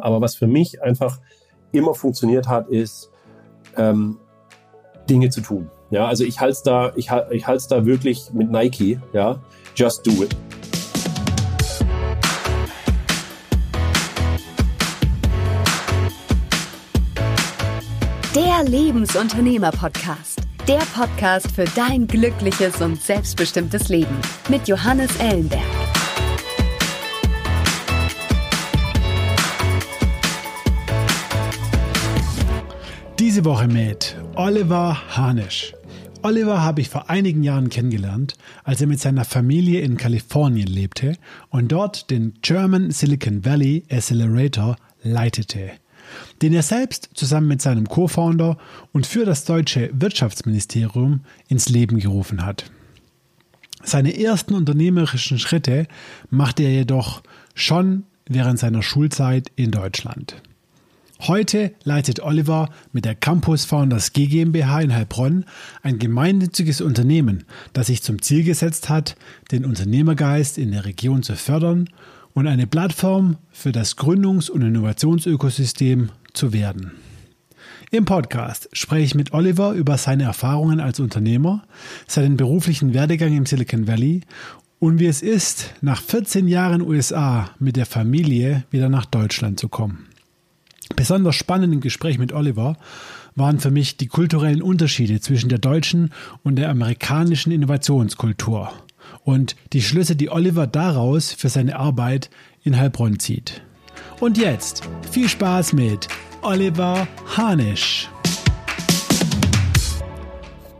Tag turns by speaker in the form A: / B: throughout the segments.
A: Aber was für mich einfach immer funktioniert hat, ist ähm, Dinge zu tun. Ja, also ich halte da, ich, ich halte da wirklich mit Nike. Ja, just do it.
B: Der Lebensunternehmer-Podcast. Der Podcast für dein glückliches und selbstbestimmtes Leben mit Johannes Ellenberg.
C: Diese Woche mit Oliver Hanisch. Oliver habe ich vor einigen Jahren kennengelernt, als er mit seiner Familie in Kalifornien lebte und dort den German Silicon Valley Accelerator leitete, den er selbst zusammen mit seinem Co-Founder und für das deutsche Wirtschaftsministerium ins Leben gerufen hat. Seine ersten unternehmerischen Schritte machte er jedoch schon während seiner Schulzeit in Deutschland. Heute leitet Oliver mit der Campus Founders GmbH in Heilbronn ein gemeinnütziges Unternehmen, das sich zum Ziel gesetzt hat, den Unternehmergeist in der Region zu fördern und eine Plattform für das Gründungs- und Innovationsökosystem zu werden. Im Podcast spreche ich mit Oliver über seine Erfahrungen als Unternehmer, seinen beruflichen Werdegang im Silicon Valley und wie es ist, nach 14 Jahren USA mit der Familie wieder nach Deutschland zu kommen. Besonders spannend im Gespräch mit Oliver waren für mich die kulturellen Unterschiede zwischen der deutschen und der amerikanischen Innovationskultur und die Schlüsse, die Oliver daraus für seine Arbeit in Heilbronn zieht. Und jetzt viel Spaß mit Oliver Hanisch.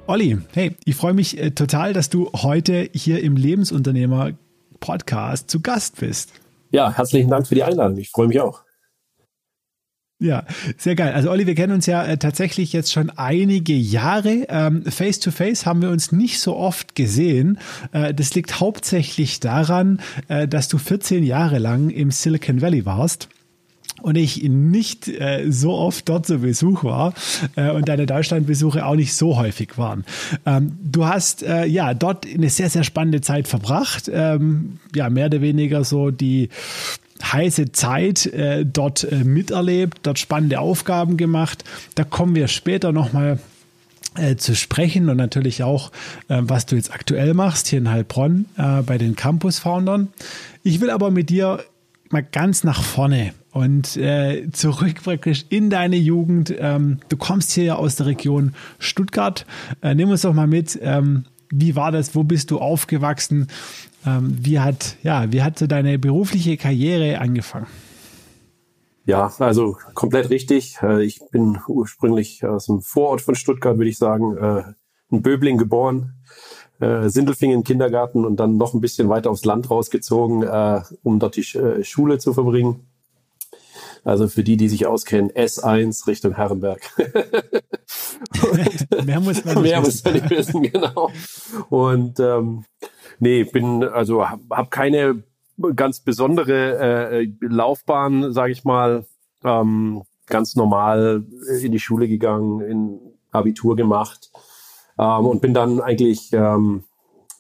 C: Olli, hey, ich freue mich äh, total, dass du heute hier im Lebensunternehmer Podcast zu Gast bist.
A: Ja, herzlichen Dank für die Einladung. Ich freue mich auch.
C: Ja, sehr geil. Also Olli, wir kennen uns ja äh, tatsächlich jetzt schon einige Jahre. Ähm, face to face haben wir uns nicht so oft gesehen. Äh, das liegt hauptsächlich daran, äh, dass du 14 Jahre lang im Silicon Valley warst und ich nicht äh, so oft dort zu Besuch war äh, und deine Deutschlandbesuche auch nicht so häufig waren. Ähm, du hast äh, ja dort eine sehr, sehr spannende Zeit verbracht. Ähm, ja, mehr oder weniger so die heiße Zeit äh, dort äh, miterlebt, dort spannende Aufgaben gemacht. Da kommen wir später nochmal äh, zu sprechen und natürlich auch, äh, was du jetzt aktuell machst hier in Heilbronn äh, bei den Campus-Foundern. Ich will aber mit dir mal ganz nach vorne und äh, zurück praktisch in deine Jugend. Ähm, du kommst hier ja aus der Region Stuttgart. Äh, nimm uns doch mal mit. Ähm, wie war das? Wo bist du aufgewachsen? Ähm, wie hat, ja, wie hat so deine berufliche Karriere angefangen?
A: Ja, also komplett richtig. Äh, ich bin ursprünglich aus dem Vorort von Stuttgart, würde ich sagen, äh, in Böbling geboren, äh, Sindelfingen Kindergarten und dann noch ein bisschen weiter aufs Land rausgezogen, um dort die Schule zu verbringen. Also für die, die sich auskennen, S1 Richtung Herrenberg.
C: mehr muss man nicht mehr wissen. Muss man nicht wissen, genau.
A: Und ähm, Nee, bin also habe hab keine ganz besondere äh, Laufbahn, sage ich mal. Ähm, ganz normal in die Schule gegangen, in Abitur gemacht ähm, und bin dann eigentlich ähm,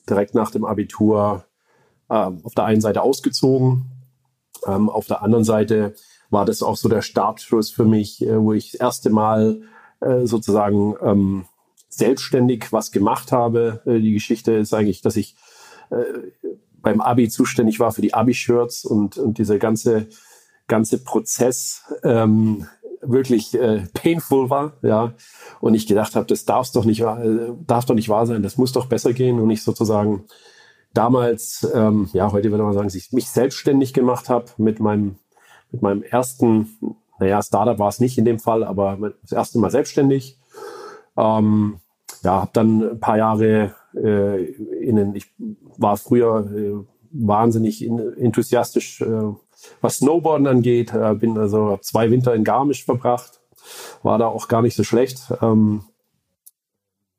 A: direkt nach dem Abitur ähm, auf der einen Seite ausgezogen, ähm, auf der anderen Seite war das auch so der Startschuss für mich, äh, wo ich das erste Mal äh, sozusagen ähm, selbstständig was gemacht habe. Äh, die Geschichte ist eigentlich, dass ich äh, beim Abi zuständig war für die Abi-Shirts und, und dieser ganze, ganze Prozess ähm, wirklich äh, painful war, ja. Und ich gedacht habe, das darf doch nicht äh, darf doch nicht wahr sein, das muss doch besser gehen und ich sozusagen damals, ähm, ja, heute würde man sagen, ich mich selbstständig gemacht habe mit meinem mit meinem ersten, naja, Startup war es nicht in dem Fall, aber das erste Mal selbstständig. Ähm, ja, habe dann ein paar Jahre äh, in ich war früher äh, wahnsinnig in, enthusiastisch, äh, was Snowboarden angeht. Äh, bin also zwei Winter in Garmisch verbracht, war da auch gar nicht so schlecht. Ähm,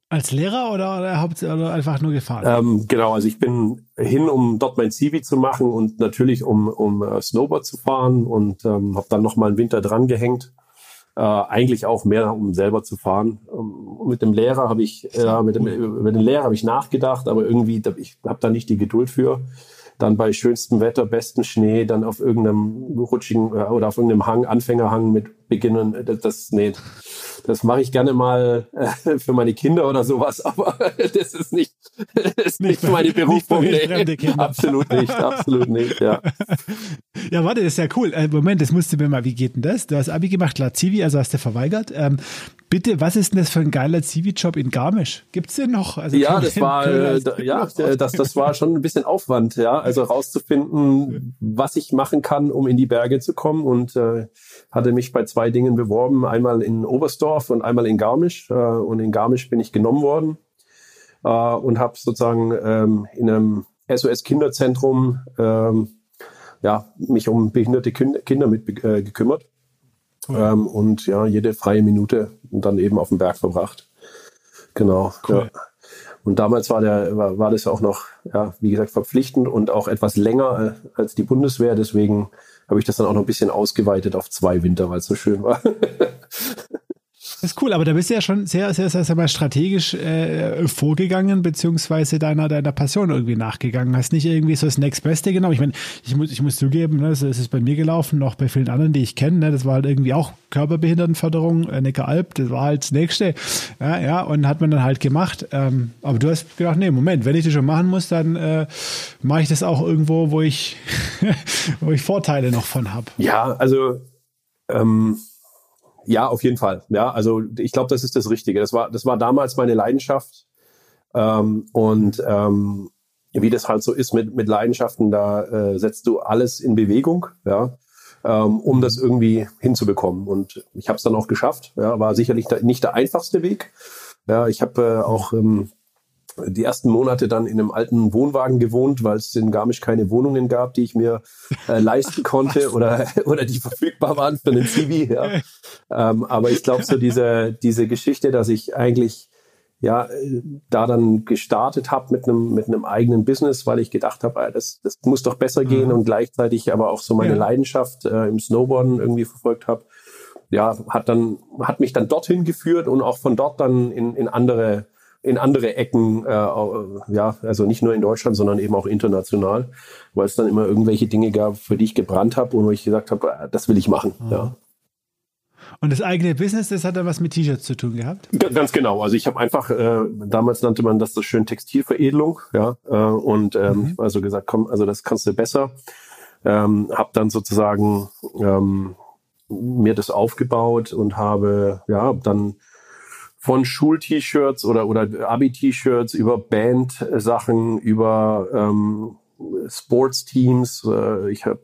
C: als Lehrer oder, oder, oder einfach nur gefahren?
A: Ähm, genau, also ich bin hin, um dort mein CV zu machen und natürlich um, um uh, Snowboard zu fahren und ähm, habe dann noch mal einen Winter dran gehängt äh, eigentlich auch mehr, um selber zu fahren. Ähm, mit dem Lehrer habe ich, äh, mit dem, über den Lehrer habe ich nachgedacht, aber irgendwie, ich habe da nicht die Geduld für. dann bei schönstem Wetter, besten Schnee, dann auf irgendeinem rutschigen äh, oder auf irgendeinem Hang, Anfängerhang mit beginnen. Das, das nee, das mache ich gerne mal äh, für meine Kinder oder sowas, aber das ist nicht, das ist nicht, nicht meine Berufung. Nicht nee. Absolut nicht, absolut nicht, ja.
C: Ja, warte, das ist ja cool. Äh, Moment, das musst du mir mal, wie geht denn das? Du hast Abi gemacht, klar, Zivi, also hast du verweigert. Ähm, bitte, was ist denn das für ein geiler Zivi-Job in Garmisch? Gibt's den noch?
A: Also ja, das war, äh, ja, das, das war schon ein bisschen Aufwand, ja, also rauszufinden, was ich machen kann, um in die Berge zu kommen und äh, hatte mich bei zwei Dingen beworben, einmal in Oberstdorf und einmal in Garmisch. Äh, und in Garmisch bin ich genommen worden äh, und habe sozusagen ähm, in einem SOS-Kinderzentrum ähm, ja, mich um behinderte Kinder mit äh, gekümmert. Cool. Ähm, und ja, jede freie Minute dann eben auf dem Berg verbracht. Genau. Cool. Ja. Und damals war der, war, war das auch noch, ja, wie gesagt, verpflichtend und auch etwas länger äh, als die Bundeswehr. Deswegen habe ich das dann auch noch ein bisschen ausgeweitet auf zwei Winter, weil es so schön war.
C: Das ist cool, aber da bist du ja schon sehr, sehr, sehr, sehr mal strategisch äh, vorgegangen, beziehungsweise deiner, deiner Passion irgendwie nachgegangen. Hast nicht irgendwie so das Next Beste genommen. Ich meine, ich muss, ich muss zugeben, ne, es ist bei mir gelaufen, noch bei vielen anderen, die ich kenne. Ne, das war halt irgendwie auch Körperbehindertenförderung, äh, Neckaralb, das war halt das Nächste. Ja, ja, und hat man dann halt gemacht. Ähm, aber du hast gedacht, nee, Moment, wenn ich das schon machen muss, dann äh, mache ich das auch irgendwo, wo ich, wo ich Vorteile noch von habe.
A: Ja, also ähm ja, auf jeden Fall. Ja, also ich glaube, das ist das Richtige. Das war, das war damals meine Leidenschaft. Ähm, und ähm, wie das halt so ist mit, mit Leidenschaften, da äh, setzt du alles in Bewegung, ja, ähm, um das irgendwie hinzubekommen. Und ich habe es dann auch geschafft. Ja, war sicherlich nicht der einfachste Weg. Ja, ich habe äh, auch ähm, die ersten Monate dann in einem alten Wohnwagen gewohnt, weil es in Garmisch keine Wohnungen gab, die ich mir äh, leisten konnte oder, oder die verfügbar waren für einen Zivi. Ja. Ähm, aber ich glaube, so diese, diese Geschichte, dass ich eigentlich ja da dann gestartet habe mit einem mit einem eigenen Business, weil ich gedacht habe, ah, das, das muss doch besser gehen mhm. und gleichzeitig aber auch so meine ja. Leidenschaft äh, im Snowboarden irgendwie verfolgt habe. Ja, hat dann hat mich dann dorthin geführt und auch von dort dann in, in andere in andere Ecken, äh, ja, also nicht nur in Deutschland, sondern eben auch international, weil es dann immer irgendwelche Dinge gab, für die ich gebrannt habe und wo ich gesagt habe, äh, das will ich machen. Mhm. Ja.
C: Und das eigene Business, das hat dann was mit T-Shirts zu tun gehabt?
A: Ganz genau. Also ich habe einfach, äh, damals nannte man das so schön Textilveredelung, ja, äh, und ähm, mhm. also gesagt, komm, also das kannst du besser. Ähm, habe dann sozusagen ähm, mir das aufgebaut und habe ja dann von Schul-T-Shirts oder, oder Abi-T-Shirts über Band-Sachen, über ähm, Sports-Teams. Äh, ich habe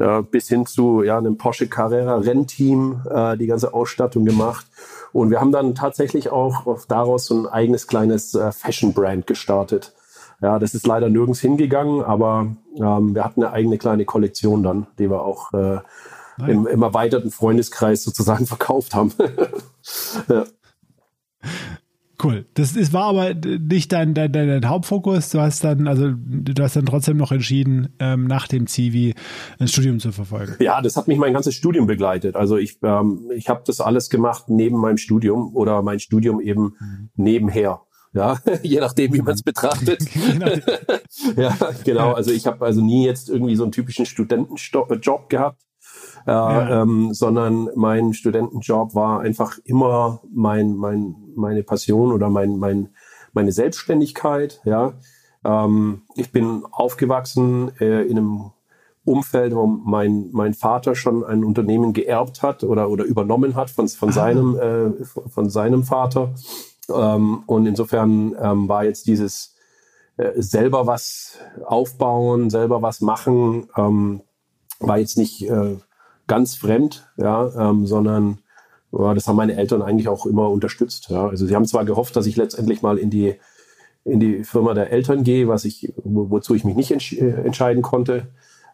A: ja, bis hin zu ja, einem Porsche Carrera Rennteam äh, die ganze Ausstattung gemacht. Und wir haben dann tatsächlich auch daraus so ein eigenes kleines äh, Fashion-Brand gestartet. Ja, das ist leider nirgends hingegangen, aber ähm, wir hatten eine eigene kleine Kollektion dann, die wir auch äh, im, im erweiterten Freundeskreis sozusagen verkauft haben.
C: ja. Cool. Das ist, war aber nicht dein, dein, dein, Hauptfokus. Du hast dann, also du hast dann trotzdem noch entschieden, ähm, nach dem Zivi ein Studium zu verfolgen.
A: Ja, das hat mich mein ganzes Studium begleitet. Also ich, ähm, ich habe das alles gemacht neben meinem Studium oder mein Studium eben mhm. nebenher. Ja, je nachdem, wie man es betrachtet. Genau. ja, genau. Also ich habe also nie jetzt irgendwie so einen typischen Studentenjob gehabt äh, ja. ähm, sondern mein Studentenjob war einfach immer mein, mein, meine Passion oder mein, mein, meine Selbstständigkeit. Ja, ähm, ich bin aufgewachsen äh, in einem Umfeld, wo mein, mein Vater schon ein Unternehmen geerbt hat oder, oder übernommen hat von, von, ah. seinem, äh, von seinem Vater. Ähm, und insofern ähm, war jetzt dieses äh, selber was aufbauen, selber was machen, ähm, war jetzt nicht äh, ganz fremd, ja, ähm, sondern ja, das haben meine Eltern eigentlich auch immer unterstützt. Ja. Also sie haben zwar gehofft, dass ich letztendlich mal in die in die Firma der Eltern gehe, was ich wo, wozu ich mich nicht entsch äh, entscheiden konnte,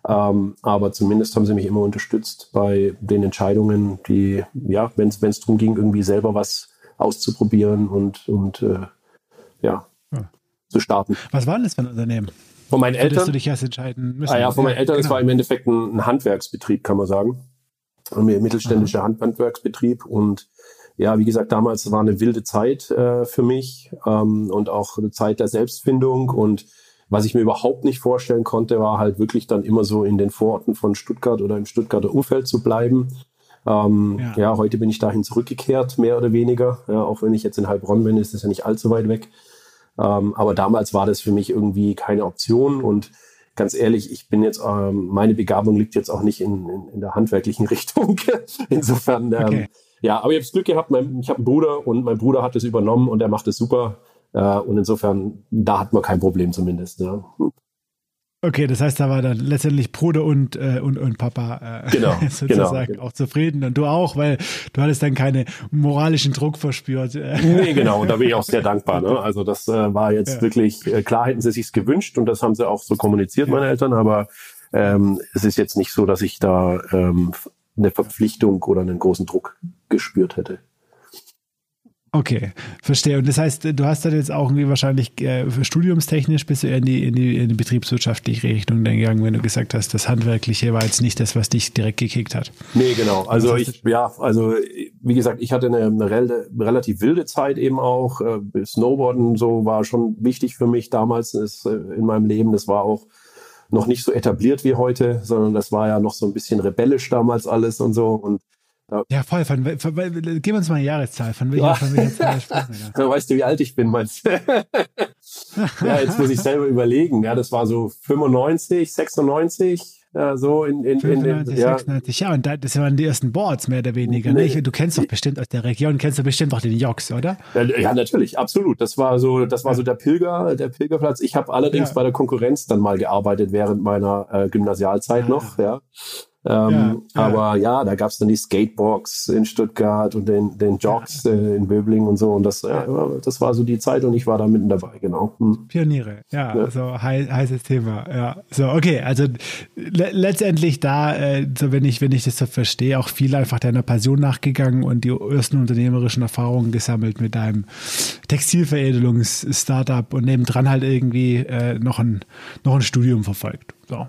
A: ähm, aber zumindest haben sie mich immer unterstützt bei den Entscheidungen, die ja, wenn es darum ging, irgendwie selber was auszuprobieren und und äh, ja, ja, zu starten.
C: Was war denn das für ein Unternehmen?
A: Von meinen Eltern.
C: du dich erst entscheiden müssen.
A: Ah ja, von meinen Eltern, genau. es war im Endeffekt ein, ein Handwerksbetrieb, kann man sagen. Ein mittelständischer Aha. Handwerksbetrieb und ja, wie gesagt, damals war eine wilde Zeit äh, für mich ähm, und auch eine Zeit der Selbstfindung und was ich mir überhaupt nicht vorstellen konnte, war halt wirklich dann immer so in den Vororten von Stuttgart oder im Stuttgarter Umfeld zu bleiben. Ähm, ja. ja. heute bin ich dahin zurückgekehrt, mehr oder weniger. Ja, auch wenn ich jetzt in Heilbronn bin, ist das ja nicht allzu weit weg. Ähm, aber damals war das für mich irgendwie keine Option und ganz ehrlich, ich bin jetzt, ähm, meine Begabung liegt jetzt auch nicht in, in, in der handwerklichen Richtung. Insofern, ähm, okay. ja, aber ich habe das Glück gehabt, mein, ich habe einen Bruder und mein Bruder hat es übernommen und er macht es super. Äh, und insofern, da hat man kein Problem zumindest. Ja.
C: Okay, das heißt, da war dann letztendlich Bruder und, äh, und, und Papa
A: äh, genau,
C: sozusagen
A: genau.
C: auch zufrieden und du auch, weil du hattest dann keinen moralischen Druck verspürt.
A: Nee, genau, und da bin ich auch sehr dankbar. Ne? Also das äh, war jetzt ja. wirklich, äh, klar hätten sie sich's gewünscht und das haben sie auch so kommuniziert, ja. meine Eltern, aber ähm, es ist jetzt nicht so, dass ich da ähm, eine Verpflichtung oder einen großen Druck gespürt hätte.
C: Okay, verstehe. Und das heißt, du hast dann jetzt auch irgendwie wahrscheinlich äh, studiumstechnisch bist du eher in die, in die, in die betriebswirtschaftliche Richtung gegangen, wenn du gesagt hast, das Handwerkliche war jetzt nicht das, was dich direkt gekickt hat.
A: Nee, genau. Also ich, ja, also wie gesagt, ich hatte eine, eine relativ wilde Zeit eben auch. Äh, Snowboarden so war schon wichtig für mich damals ist, äh, in meinem Leben. Das war auch noch nicht so etabliert wie heute, sondern das war ja noch so ein bisschen rebellisch damals alles und so. Und
C: ja, ja voll. Von, von, von, geben wir uns mal eine Jahreszahl. Von welcher, ja. von welcher Zahl
A: sprechen wir da? Weißt du, wie alt ich bin, meinst du? ja, jetzt muss ich selber überlegen. Ja, das war so 95, 96. Ja, so in, in,
C: 95, in, ja. 96, ja, und das waren die ersten Boards mehr oder weniger. Ne? Nee. Du kennst doch bestimmt aus der Region, kennst du bestimmt auch den Joks, oder?
A: Ja, natürlich, absolut. Das war so, das war so der Pilger, der Pilgerplatz. Ich habe allerdings ja. bei der Konkurrenz dann mal gearbeitet während meiner äh, Gymnasialzeit ah. noch, ja. Ähm, ja. Aber ja, da gab's dann die Skatebox in Stuttgart und den, den Jogs äh, in Böbling und so. Und das, ja, das war so die Zeit und ich war da mitten dabei, genau.
C: Hm. Pioniere, ja, ja. also hei heißes Thema. Ja, so, okay, also le letztendlich da, äh, so wenn ich, wenn ich das so verstehe, auch viel einfach deiner Passion nachgegangen und die ersten unternehmerischen Erfahrungen gesammelt mit deinem Textilveredelungs-Startup und nebendran halt irgendwie äh, noch, ein, noch ein Studium verfolgt. So,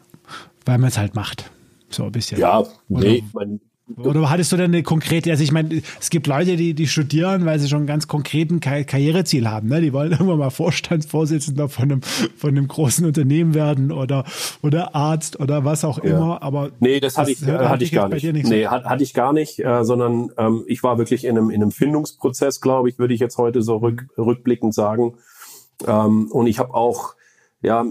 C: weil man es halt macht. So ein bisschen.
A: Ja, nee, mein,
C: oder hattest du denn eine konkrete, also ich meine, es gibt Leute, die, die studieren, weil sie schon einen ganz konkreten Kar Karriereziel haben. Ne? Die wollen irgendwann mal Vorstandsvorsitzender von einem, von einem großen Unternehmen werden oder, oder Arzt oder was auch ja. immer. Aber
A: nee, das hatte ich, das, hatte ich gar nicht. nicht nee, so. hatte ich gar nicht, äh, sondern ähm, ich war wirklich in einem, in einem Findungsprozess, glaube ich, würde ich jetzt heute so rück, rückblickend sagen. Ähm, und ich habe auch ja,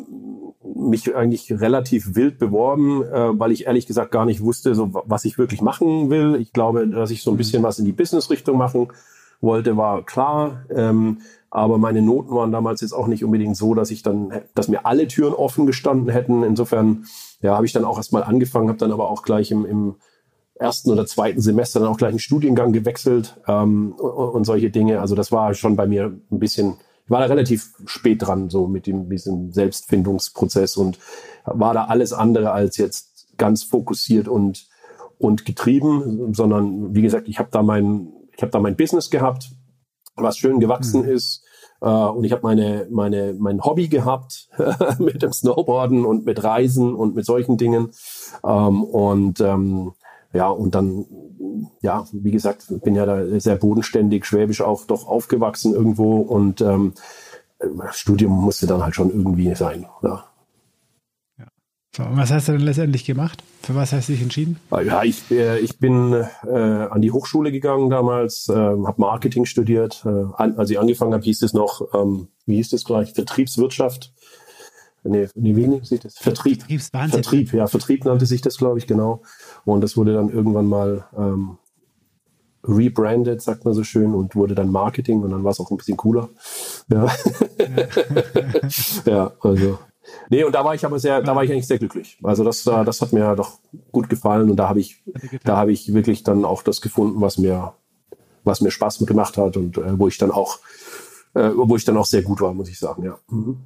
A: mich eigentlich relativ wild beworben, äh, weil ich ehrlich gesagt gar nicht wusste, so was ich wirklich machen will. Ich glaube, dass ich so ein mhm. bisschen was in die Business-Richtung machen wollte, war klar. Ähm, aber meine Noten waren damals jetzt auch nicht unbedingt so, dass ich dann, dass mir alle Türen offen gestanden hätten. Insofern, ja, habe ich dann auch erstmal angefangen, habe dann aber auch gleich im, im ersten oder zweiten Semester dann auch gleich einen Studiengang gewechselt ähm, und, und solche Dinge. Also das war schon bei mir ein bisschen ich war da relativ spät dran, so mit dem, diesem Selbstfindungsprozess und war da alles andere als jetzt ganz fokussiert und, und getrieben, sondern wie gesagt, ich habe da mein, ich habe da mein Business gehabt, was schön gewachsen mhm. ist. Uh, und ich habe meine, meine, mein Hobby gehabt mit dem Snowboarden und mit Reisen und mit solchen Dingen. Ähm, und ähm, ja, und dann ja, wie gesagt, bin ja da sehr bodenständig, schwäbisch auch doch aufgewachsen irgendwo und ähm, Studium musste dann halt schon irgendwie sein. Ja.
C: ja. So, und was hast du denn letztendlich gemacht? Für was hast du dich entschieden?
A: Ah, ja, ich, äh, ich bin äh, an die Hochschule gegangen damals, äh, habe Marketing studiert. Äh, an, als ich angefangen habe, hieß es noch, ähm, wie hieß das gleich, Vertriebswirtschaft. Nee, nee, wie nennt sich das? Vertrieb. Vertrieb, ja, Vertrieb nannte sich das, glaube ich, genau. Und das wurde dann irgendwann mal ähm, rebranded, sagt man so schön, und wurde dann Marketing und dann war es auch ein bisschen cooler. Ja. ja, also. Nee, und da war ich aber sehr, da war ich eigentlich sehr glücklich. Also das, äh, das hat mir doch gut gefallen und da habe ich, da habe ich wirklich dann auch das gefunden, was mir, was mir Spaß gemacht hat und äh, wo ich dann auch, äh, wo ich dann auch sehr gut war, muss ich sagen, ja. Mhm.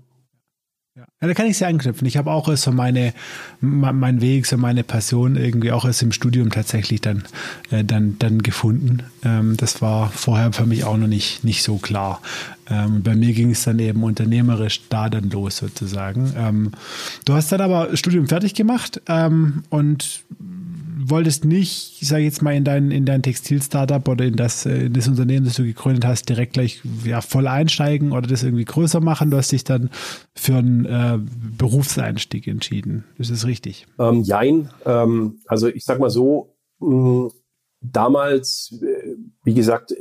C: Ja, da kann ich sehr anknüpfen. Ich habe auch so meine, mein Weg, so meine Passion irgendwie auch erst im Studium tatsächlich dann, äh, dann, dann gefunden. Ähm, das war vorher für mich auch noch nicht, nicht so klar. Ähm, bei mir ging es dann eben unternehmerisch da dann los sozusagen. Ähm, du hast dann aber Studium fertig gemacht ähm, und wolltest nicht, ich sage jetzt mal, in dein, in dein Textil-Startup oder in das, äh, in das Unternehmen, das du gegründet hast, direkt gleich ja, voll einsteigen oder das irgendwie größer machen. Du hast dich dann für einen äh, Berufseinstieg entschieden. Das ist richtig.
A: Ähm, jein. Ähm, also ich sag mal so, mh, damals, äh, wie gesagt,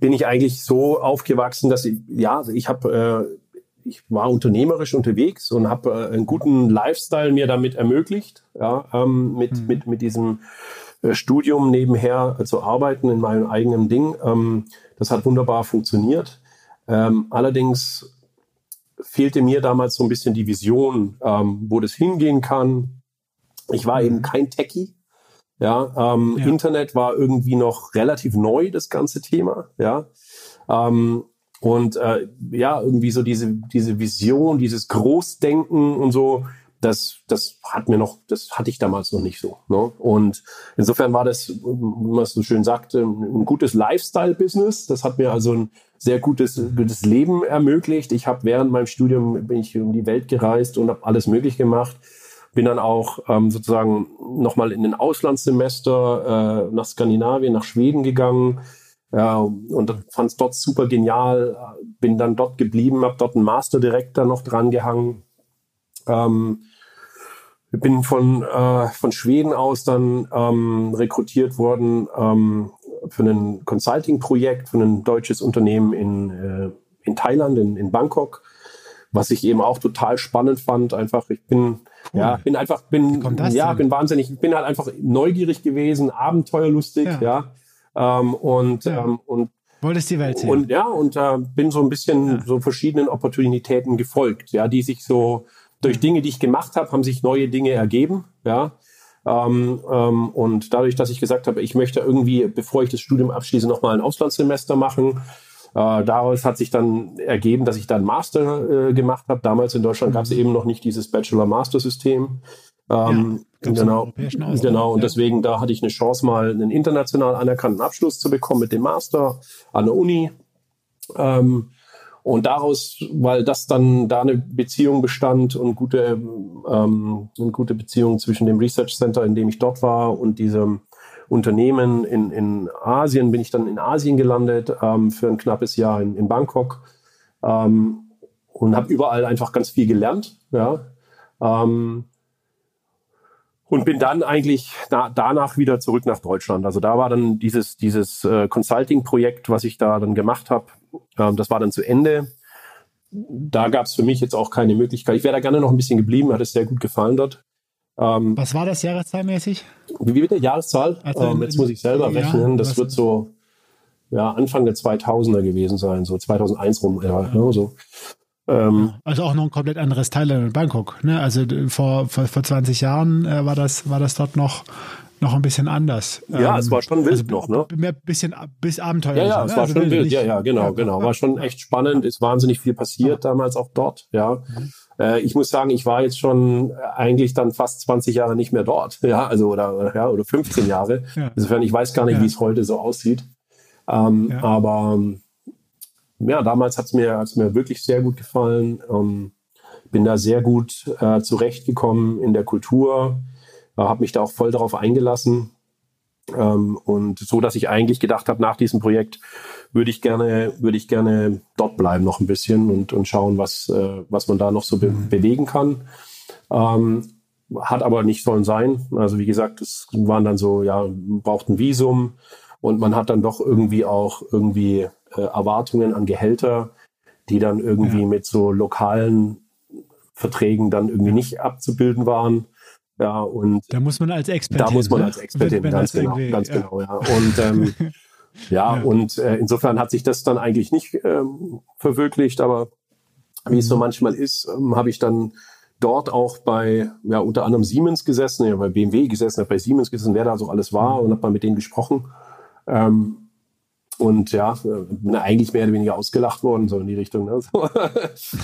A: bin ich eigentlich so aufgewachsen, dass ich, ja, also ich habe äh, ich war unternehmerisch unterwegs und habe äh, einen guten Lifestyle mir damit ermöglicht, ja, ähm, mit, mhm. mit, mit diesem äh, Studium nebenher äh, zu arbeiten in meinem eigenen Ding. Ähm, das hat wunderbar funktioniert. Ähm, allerdings fehlte mir damals so ein bisschen die Vision, ähm, wo das hingehen kann. Ich war mhm. eben kein Techie. Ja, ähm, ja, Internet war irgendwie noch relativ neu, das ganze Thema. Ja, ähm, und äh, ja, irgendwie so diese, diese Vision, dieses Großdenken und so, das, das hat mir noch, das hatte ich damals noch nicht so. Ne? Und insofern war das, wie man es so schön sagt, ein gutes Lifestyle-Business. Das hat mir also ein sehr gutes, gutes Leben ermöglicht. Ich habe während meinem Studium bin ich um die Welt gereist und habe alles möglich gemacht. Bin dann auch ähm, sozusagen nochmal in ein Auslandssemester äh, nach Skandinavien, nach Schweden gegangen ja, und fand es dort super genial, bin dann dort geblieben, habe dort einen Master Director noch dran gehangen. Ähm, bin von, äh, von Schweden aus dann ähm, rekrutiert worden ähm, für ein Consulting-Projekt für ein deutsches Unternehmen in, äh, in Thailand, in, in Bangkok, was ich eben auch total spannend fand. Einfach, ich bin, cool. ja, bin einfach, bin, ja, denn? bin wahnsinnig, ich bin halt einfach neugierig gewesen, abenteuerlustig, ja. ja. Ähm, und, ja. ähm, und
C: Wolltest die Welt sehen.
A: Und ja, und äh, bin so ein bisschen ja. so verschiedenen Opportunitäten gefolgt, ja, die sich so durch Dinge, die ich gemacht habe, haben sich neue Dinge ergeben, ja. Ähm, ähm, und dadurch, dass ich gesagt habe, ich möchte irgendwie, bevor ich das Studium abschließe, nochmal ein Auslandssemester machen, äh, daraus hat sich dann ergeben, dass ich dann Master äh, gemacht habe. Damals in Deutschland mhm. gab es eben noch nicht dieses Bachelor-Master-System. Ähm, ja, genau, genau. Und ja. deswegen, da hatte ich eine Chance, mal einen international anerkannten Abschluss zu bekommen mit dem Master an der Uni. Ähm, und daraus, weil das dann da eine Beziehung bestand und gute, ähm, eine gute Beziehung zwischen dem Research Center, in dem ich dort war, und diesem Unternehmen in, in Asien, bin ich dann in Asien gelandet ähm, für ein knappes Jahr in, in Bangkok ähm, und habe überall einfach ganz viel gelernt. Ja. Ähm, und bin dann eigentlich na, danach wieder zurück nach Deutschland. Also da war dann dieses, dieses äh, Consulting-Projekt, was ich da dann gemacht habe, ähm, das war dann zu Ende. Da gab es für mich jetzt auch keine Möglichkeit. Ich wäre da gerne noch ein bisschen geblieben, hat es sehr gut gefallen dort.
C: Ähm, was war das jahreszahlmäßig?
A: Wie bitte? Jahreszahl? Also ähm, jetzt muss ich selber ja, rechnen. Das wird so ja, Anfang der 2000er gewesen sein, so 2001 rum. Ja, ja. Ne, so.
C: Ähm, also auch noch ein komplett anderes Thailand in Bangkok. Ne? Also vor, vor, vor 20 Jahren äh, war, das, war das dort noch, noch ein bisschen anders.
A: Ja, ähm, es war schon wild also, noch, ne?
C: Mehr bisschen bis Abenteuer.
A: Ja, ja, es ne? war also schon wild. Ja, ja, genau, ja, genau. War schon echt spannend. Ist wahnsinnig viel passiert damals auch dort, ja. Mhm. Äh, ich muss sagen, ich war jetzt schon eigentlich dann fast 20 Jahre nicht mehr dort, ja, also oder, ja, oder 15 Jahre. Ja. Insofern, ich weiß gar nicht, wie es heute so aussieht. Ähm, aber ja, damals hat es mir, hat's mir wirklich sehr gut gefallen. Ähm, bin da sehr gut äh, zurechtgekommen in der Kultur, äh, habe mich da auch voll darauf eingelassen. Ähm, und so, dass ich eigentlich gedacht habe, nach diesem Projekt würde ich gerne, würde ich gerne dort bleiben noch ein bisschen und, und schauen, was, äh, was man da noch so be mhm. bewegen kann. Ähm, hat aber nicht sollen sein. Also wie gesagt, es waren dann so, ja, braucht ein Visum und man hat dann doch irgendwie auch irgendwie äh, Erwartungen an Gehälter, die dann irgendwie ja. mit so lokalen Verträgen dann irgendwie nicht abzubilden waren. Ja, und
C: da muss man als Expertin.
A: Da muss man ne? als Expertin, ganz genau, ganz ja. genau, ja. Und ähm, ja, ja, und äh, insofern hat sich das dann eigentlich nicht ähm, verwirklicht, aber wie es so mhm. manchmal ist, ähm, habe ich dann dort auch bei, ja, unter anderem Siemens gesessen, ja, bei BMW gesessen, habe bei Siemens gesessen, wer da so alles war mhm. und habe mal mit denen gesprochen. Ähm, und ja, bin eigentlich mehr oder weniger ausgelacht worden, so in die Richtung. Ne?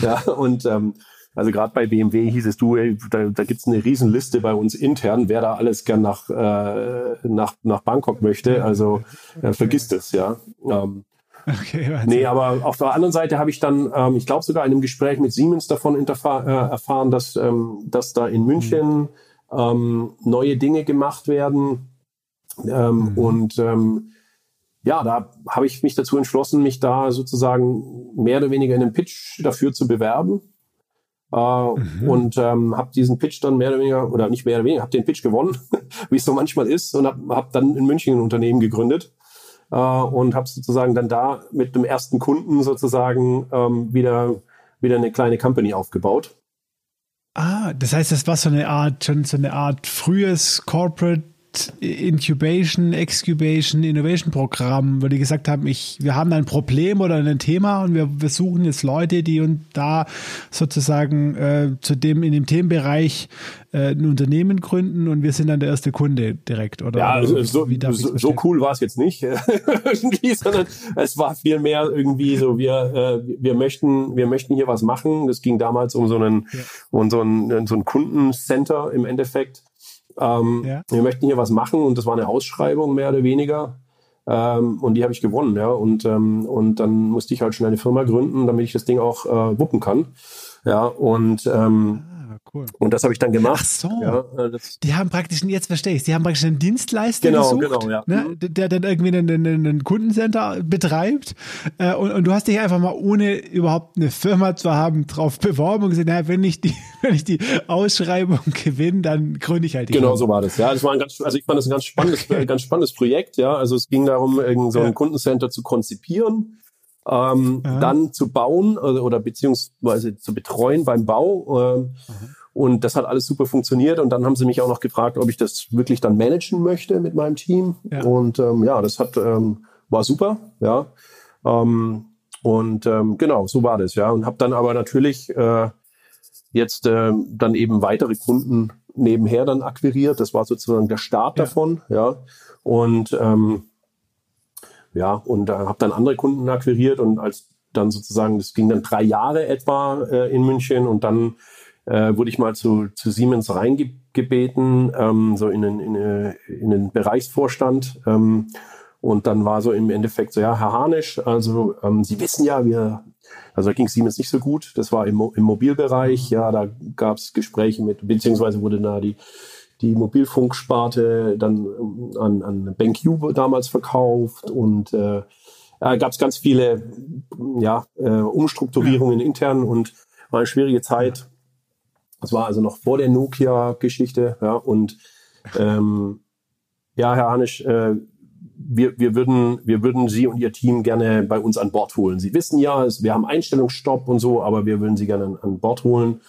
A: ja, und ähm, also gerade bei BMW hieß es, du, ey, da, da gibt es eine Riesenliste bei uns intern, wer da alles gern nach, äh, nach, nach Bangkok möchte. Also äh, vergiss das, ja. Ähm, Okay, nee, aber auf der anderen Seite habe ich dann, ähm, ich glaube sogar in einem Gespräch mit Siemens davon äh, erfahren, dass, ähm, dass da in München ähm, neue Dinge gemacht werden. Ähm, mhm. Und ähm, ja, da habe ich mich dazu entschlossen, mich da sozusagen mehr oder weniger in einem Pitch dafür zu bewerben. Äh, mhm. Und ähm, habe diesen Pitch dann mehr oder weniger, oder nicht mehr oder weniger, habe den Pitch gewonnen, wie es so manchmal ist, und habe hab dann in München ein Unternehmen gegründet äh, und habe sozusagen dann da mit dem ersten Kunden sozusagen ähm, wieder, wieder eine kleine Company aufgebaut.
C: Ah, das heißt, das war so eine Art, schon so eine Art frühes Corporate Incubation, Excubation, Innovation Programm, wo die gesagt haben, ich, wir haben ein Problem oder ein Thema und wir, wir suchen jetzt Leute, die uns da sozusagen äh, zu dem in dem Themenbereich äh, ein Unternehmen gründen und wir sind dann der erste Kunde direkt, oder?
A: Ja, oder so, so, so, cool war es jetzt nicht, irgendwie, sondern es war viel mehr irgendwie so, wir, äh, wir möchten, wir möchten hier was machen. Das ging damals um so einen, ja. um so ein, so ein Kundencenter im Endeffekt ähm, ja. Wir möchten hier was machen und das war eine Ausschreibung mehr oder weniger. Ähm, und die habe ich gewonnen, ja. Und, ähm, und dann musste ich halt schnell eine Firma gründen, damit ich das Ding auch äh, wuppen kann. Ja, und ähm, cool. Und das habe ich dann gemacht. Ach
C: so. Ja, äh, die haben praktisch, jetzt verstehe ich, die haben praktisch einen Dienstleister
A: genau,
C: gesucht,
A: genau, ja.
C: ne, mhm. der dann irgendwie einen, einen Kundencenter betreibt. Äh, und, und, du hast dich einfach mal, ohne überhaupt eine Firma zu haben, drauf beworben und gesagt, naja, wenn ich die, wenn ich die Ausschreibung gewinne, dann gründe ich halt die
A: Genau Firma. so war das. Ja, das war ein ganz, also ich fand das ein ganz spannendes, ganz spannendes Projekt. Ja, also es ging darum, irgend so ein ja. Kundencenter zu konzipieren ähm, dann zu bauen oder, oder beziehungsweise zu betreuen beim Bau. Ähm, und das hat alles super funktioniert. Und dann haben sie mich auch noch gefragt, ob ich das wirklich dann managen möchte mit meinem Team. Ja. Und ähm, ja, das hat ähm, war super, ja. Ähm, und ähm, genau, so war das, ja. Und habe dann aber natürlich äh, jetzt äh, dann eben weitere Kunden nebenher dann akquiriert. Das war sozusagen der Start ja. davon, ja. Und ähm, ja, und äh, habe dann andere Kunden akquiriert und als dann sozusagen, das ging dann drei Jahre etwa äh, in München und dann äh, wurde ich mal zu, zu Siemens reingebeten, ähm, so in den, in, äh, in den Bereichsvorstand. Ähm, und dann war so im Endeffekt so, ja, Herr Harnisch, also ähm, Sie wissen ja, wir, also da ging Siemens nicht so gut, das war im, im Mobilbereich, ja, da gab es Gespräche mit, beziehungsweise wurde da die, die Mobilfunksparte dann ähm, an, an BenQ damals verkauft und äh, äh, gab es ganz viele ja, äh, Umstrukturierungen intern und war eine schwierige Zeit. Das war also noch vor der Nokia-Geschichte, ja, und ähm, ja, Herr Hanisch, äh, wir, wir, würden, wir würden Sie und Ihr Team gerne bei uns an Bord holen. Sie wissen ja, es, wir haben Einstellungsstopp und so, aber wir würden Sie gerne an, an Bord holen.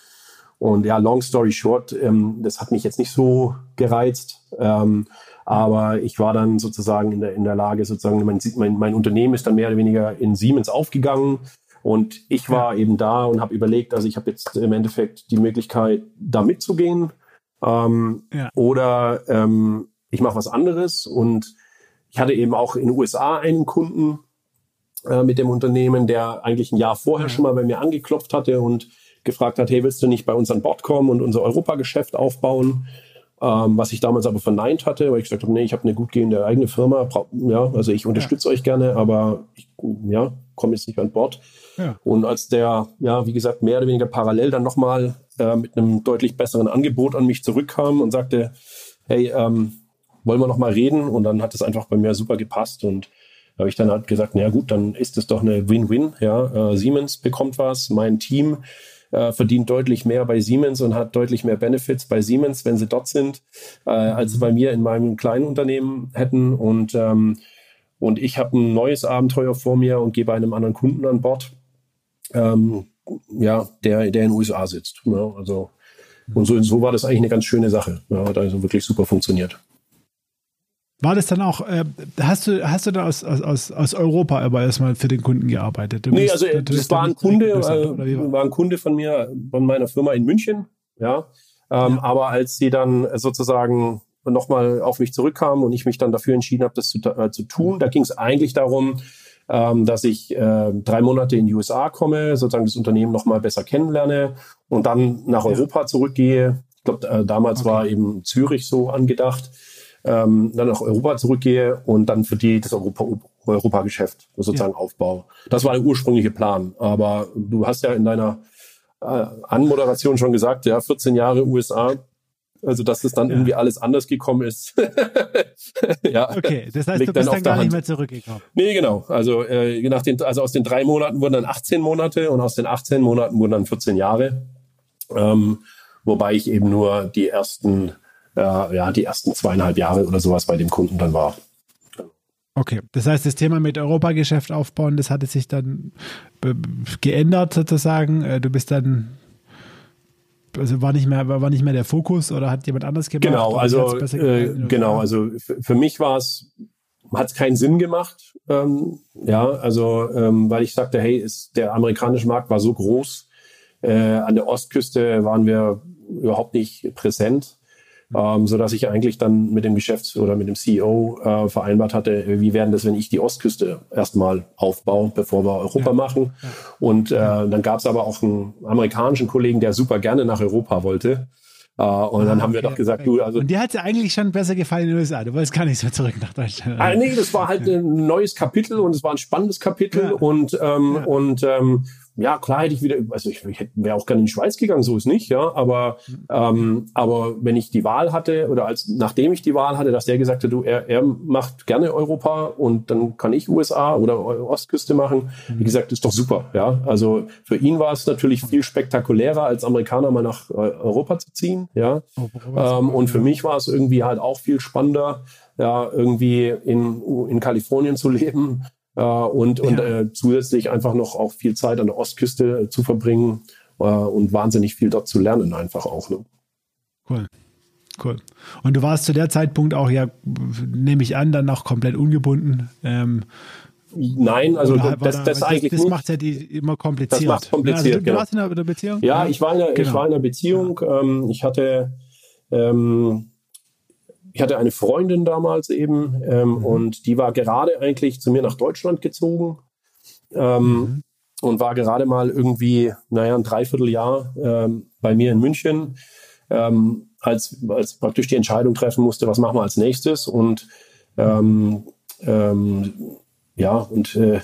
A: Und ja, long story short, ähm, das hat mich jetzt nicht so gereizt. Ähm, aber ich war dann sozusagen in der, in der Lage, sozusagen, mein, mein, mein Unternehmen ist dann mehr oder weniger in Siemens aufgegangen. Und ich war eben da und habe überlegt, also ich habe jetzt im Endeffekt die Möglichkeit, da mitzugehen. Ähm, ja. Oder ähm, ich mache was anderes. Und ich hatte eben auch in den USA einen Kunden äh, mit dem Unternehmen, der eigentlich ein Jahr vorher schon mal bei mir angeklopft hatte und gefragt hat, hey, willst du nicht bei uns an Bord kommen und unser Europageschäft aufbauen? Ähm, was ich damals aber verneint hatte, weil ich gesagt habe, nee, ich habe eine gut gehende eigene Firma, ja, also ich unterstütze ja. euch gerne, aber ich, ja, komme jetzt nicht an Bord. Und als der, ja, wie gesagt, mehr oder weniger parallel dann nochmal äh, mit einem deutlich besseren Angebot an mich zurückkam und sagte, hey, ähm, wollen wir nochmal reden? Und dann hat es einfach bei mir super gepasst und da habe ich dann halt gesagt, na gut, dann ist es doch eine Win-Win. Ja, äh, Siemens bekommt was, mein Team äh, verdient deutlich mehr bei Siemens und hat deutlich mehr Benefits bei Siemens, wenn sie dort sind, äh, als sie bei mir in meinem kleinen Unternehmen hätten. Und und, und ich habe ein neues Abenteuer vor mir und gehe bei einem anderen Kunden an Bord ähm, ja, der, der in den USA sitzt. Ja, also, und so, so war das eigentlich eine ganz schöne Sache. Ja, hat also wirklich super funktioniert.
C: War das dann auch, äh, hast du, hast du da aus, aus, aus Europa aber erstmal für den Kunden gearbeitet?
A: Du nee, also das war ein Kunde, äh, war ein Kunde von mir, von meiner Firma in München, ja. Ähm, ja. Aber als sie dann sozusagen nochmal auf mich zurückkamen und ich mich dann dafür entschieden habe, das zu, äh, zu tun, da ging es eigentlich darum, ähm, dass ich äh, drei Monate in die USA komme, sozusagen das Unternehmen noch mal besser kennenlerne und dann nach. Europa zurückgehe. Ich glaube, äh, damals okay. war eben Zürich so angedacht. Ähm, dann nach Europa zurückgehe und dann für die das Europa, Europa-Geschäft sozusagen ja. aufbaue. Das war der ursprüngliche Plan. Aber du hast ja in deiner äh, Anmoderation schon gesagt, ja, 14 Jahre USA Also, dass es dann ja. irgendwie alles anders gekommen ist.
C: ja. Okay, das heißt, du bist dann, dann gar nicht mehr zurückgekommen.
A: Nee, genau. Also, äh, nach den, also aus den drei Monaten wurden dann 18 Monate und aus den 18 Monaten wurden dann 14 Jahre. Ähm, wobei ich eben nur die ersten, äh, ja, die ersten zweieinhalb Jahre oder sowas bei dem Kunden dann war.
C: Okay, das heißt, das Thema mit Europageschäft aufbauen, das hatte sich dann äh, geändert sozusagen. Äh, du bist dann also war nicht mehr war nicht mehr der Fokus oder hat jemand anders gemacht?
A: Genau, also äh, genau, also für mich war es hat es keinen Sinn gemacht, ähm, ja, also ähm, weil ich sagte, hey, ist der amerikanische Markt war so groß, äh, an der Ostküste waren wir überhaupt nicht präsent ähm, so dass ich eigentlich dann mit dem Geschäfts- oder mit dem CEO äh, vereinbart hatte, wie werden das, wenn ich die Ostküste erstmal aufbaue, bevor wir Europa ja. machen. Ja. Und äh, dann gab es aber auch einen amerikanischen Kollegen, der super gerne nach Europa wollte. Uh, und ah, dann haben wir doch gesagt, du, also.
C: Und dir hat es ja eigentlich schon besser gefallen in den USA. Du wolltest gar nicht so zurück nach Deutschland.
A: Ah, nee, das war halt ein neues Kapitel und es war ein spannendes Kapitel ja. und, ähm, ja. und ähm, ja, klar hätte ich wieder, also ich, ich wäre auch gerne in die Schweiz gegangen, so ist nicht, ja, aber, ähm, aber wenn ich die Wahl hatte oder als nachdem ich die Wahl hatte, dass der gesagt hat, du, er, er macht gerne Europa und dann kann ich USA oder Ostküste machen, wie gesagt, ist doch super, ja. Also für ihn war es natürlich viel spektakulärer, als Amerikaner mal nach Europa zu ziehen, ja. Ähm, und für mich war es irgendwie halt auch viel spannender, ja, irgendwie in, in Kalifornien zu leben äh, und, und äh, zusätzlich einfach noch auch viel Zeit an der Ostküste äh, zu verbringen äh, und wahnsinnig viel dort zu lernen einfach auch. Ne?
C: Cool. Cool. Und du warst zu der Zeitpunkt auch ja, nehme ich an, dann noch komplett ungebunden. Ähm,
A: Nein, also das, das, das, eigentlich
C: das, das macht ja die immer kompliziert. Das
A: macht kompliziert. Ja, also
C: du, genau. warst in einer Beziehung?
A: Ja, ja, ich war in einer, genau. ich war in einer Beziehung. Ja. Ähm, ich hatte ähm, ich hatte eine Freundin damals eben ähm, mhm. und die war gerade eigentlich zu mir nach Deutschland gezogen ähm, mhm. und war gerade mal irgendwie, naja, ein Dreivierteljahr ähm, bei mir in München, ähm, als, als praktisch die Entscheidung treffen musste, was machen wir als nächstes und ähm, ähm, ja, und äh,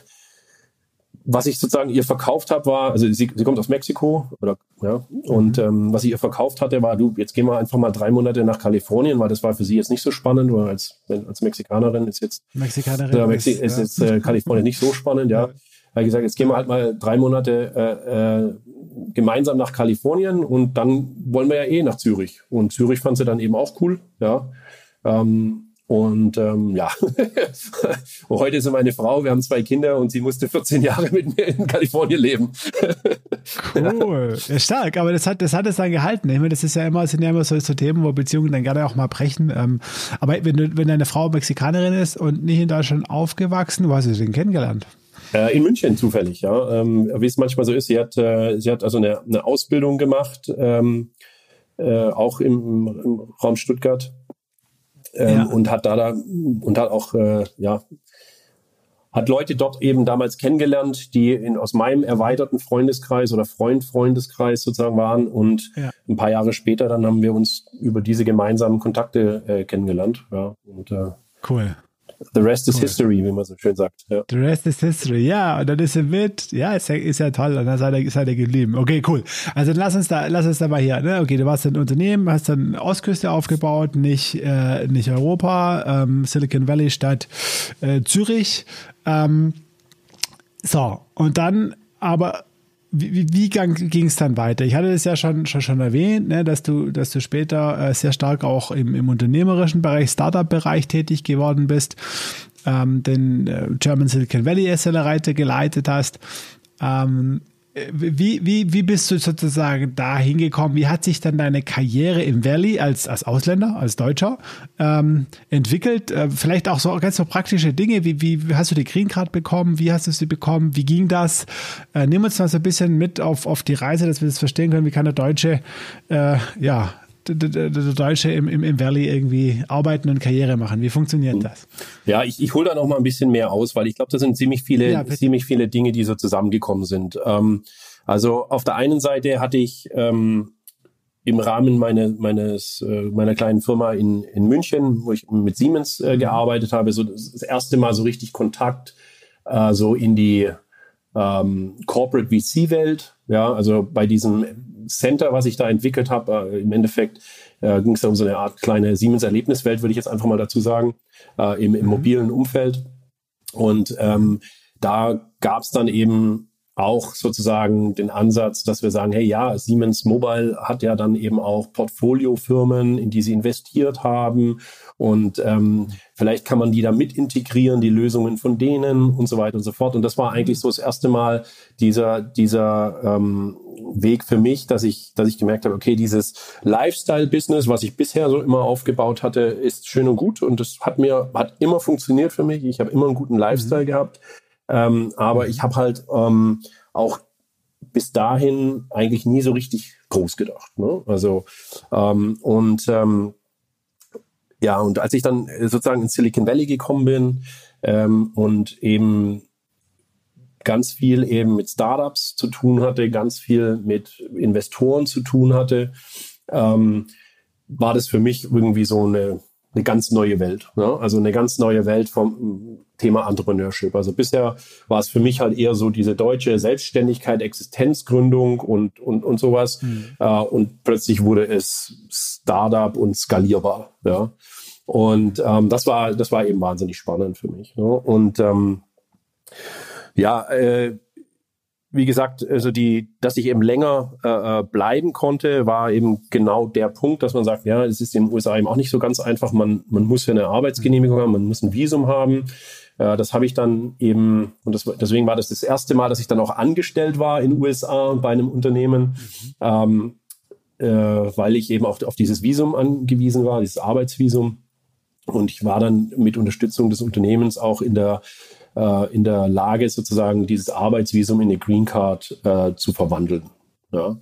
A: was ich sozusagen ihr verkauft habe, war, also sie, sie kommt aus Mexiko, oder ja, und mhm. ähm, was ich ihr verkauft hatte, war, du, jetzt gehen wir einfach mal drei Monate nach Kalifornien, weil das war für sie jetzt nicht so spannend, weil als, als Mexikanerin ist jetzt
C: Mexikanerin
A: äh, Mexi ist, ist jetzt äh, Kalifornien nicht so spannend, ja. ja. Habe gesagt, jetzt gehen wir halt mal drei Monate äh, äh, gemeinsam nach Kalifornien und dann wollen wir ja eh nach Zürich. Und Zürich fand sie dann eben auch cool, ja. Ähm, und ähm, ja, heute ist meine Frau, wir haben zwei Kinder und sie musste 14 Jahre mit mir in Kalifornien leben.
C: cool, ja, stark, aber das hat, das hat es dann gehalten. Ich meine, das ist ja immer, sind ja immer so, so Themen, wo Beziehungen dann gerne auch mal brechen. Ähm, aber wenn, du, wenn deine Frau Mexikanerin ist und nicht in Deutschland aufgewachsen, wo hast du sie denn kennengelernt?
A: Äh, in München zufällig, ja. Ähm, wie es manchmal so ist, sie hat, äh, sie hat also eine, eine Ausbildung gemacht, ähm, äh, auch im, im Raum Stuttgart ähm, ja. und hat da, da und hat auch äh, ja hat Leute dort eben damals kennengelernt, die in, aus meinem erweiterten Freundeskreis oder Freund-Freundeskreis sozusagen waren. Und ja. ein paar Jahre später dann haben wir uns über diese gemeinsamen Kontakte äh, kennengelernt. Ja, und,
C: äh, cool.
A: The rest is cool. history, wie man so schön sagt.
C: Ja. The rest is history, ja. Und dann ist er mit. Ja, ist ja, ist ja toll. Und dann seid ihr, seid ihr geblieben. Okay, cool. Also lass uns da, lass uns da mal hier. Ne? Okay, du warst ein Unternehmen, hast dann Ostküste aufgebaut, nicht, äh, nicht Europa, ähm, Silicon Valley statt äh, Zürich. Ähm, so, und dann aber wie, wie ging es dann weiter? Ich hatte es ja schon, schon, schon erwähnt, ne, dass du, dass du später äh, sehr stark auch im, im unternehmerischen Bereich, Startup-Bereich tätig geworden bist, ähm, den äh, German Silicon Valley Accelerator geleitet hast. Ähm, wie, wie, wie bist du sozusagen da hingekommen? Wie hat sich dann deine Karriere im Valley als, als Ausländer, als Deutscher ähm, entwickelt? Äh, vielleicht auch so ganz so praktische Dinge. Wie, wie hast du die Green Card bekommen? Wie hast du sie bekommen? Wie ging das? Äh, nimm uns mal so ein bisschen mit auf, auf die Reise, dass wir das verstehen können. Wie kann der Deutsche äh, ja, Deutsche im, im, im Valley irgendwie arbeiten und Karriere machen. Wie funktioniert hm. das?
A: Ja, ich, ich hole da noch mal ein bisschen mehr aus, weil ich glaube, das sind ziemlich viele, ja, ziemlich viele Dinge, die so zusammengekommen sind. Ähm, also auf der einen Seite hatte ich ähm, im Rahmen meine, meines, äh, meiner kleinen Firma in, in München, wo ich mit Siemens äh, mhm. gearbeitet habe, so das erste Mal so richtig Kontakt äh, so in die ähm, Corporate VC-Welt. Ja, also bei diesem Center, was ich da entwickelt habe. Äh, Im Endeffekt äh, ging es da um so eine Art kleine Siemens-Erlebniswelt, würde ich jetzt einfach mal dazu sagen, äh, im, im mhm. mobilen Umfeld. Und ähm, da gab es dann eben auch sozusagen den Ansatz, dass wir sagen, hey ja, Siemens Mobile hat ja dann eben auch Portfoliofirmen, in die sie investiert haben und ähm, vielleicht kann man die da mit integrieren, die Lösungen von denen und so weiter und so fort. Und das war eigentlich so das erste Mal dieser dieser ähm, Weg für mich, dass ich dass ich gemerkt habe, okay, dieses Lifestyle-Business, was ich bisher so immer aufgebaut hatte, ist schön und gut und das hat mir hat immer funktioniert für mich. Ich habe immer einen guten Lifestyle mhm. gehabt ähm, aber ich habe halt ähm, auch bis dahin eigentlich nie so richtig groß gedacht. Ne? Also ähm, und ähm, ja, und als ich dann sozusagen in Silicon Valley gekommen bin ähm, und eben ganz viel eben mit Startups zu tun hatte, ganz viel mit Investoren zu tun hatte, ähm, war das für mich irgendwie so eine eine ganz neue Welt. Ne? Also eine ganz neue Welt vom Thema Entrepreneurship. Also bisher war es für mich halt eher so diese deutsche Selbstständigkeit, Existenzgründung und, und, und sowas. Mhm. Äh, und plötzlich wurde es Startup und skalierbar. Ja? Und ähm, das war das war eben wahnsinnig spannend für mich. Ne? Und ähm, ja, äh, wie gesagt, also die, dass ich eben länger äh, äh, bleiben konnte, war eben genau der Punkt, dass man sagt, ja, es ist in den USA eben auch nicht so ganz einfach. Man, man muss ja eine Arbeitsgenehmigung haben, man muss ein Visum haben. Äh, das habe ich dann eben, und das, deswegen war das das erste Mal, dass ich dann auch angestellt war in den USA bei einem Unternehmen, mhm. ähm, äh, weil ich eben auch auf dieses Visum angewiesen war, dieses Arbeitsvisum. Und ich war dann mit Unterstützung des Unternehmens auch in der äh, in der Lage, sozusagen dieses Arbeitsvisum in eine Green Card äh, zu verwandeln. Ja.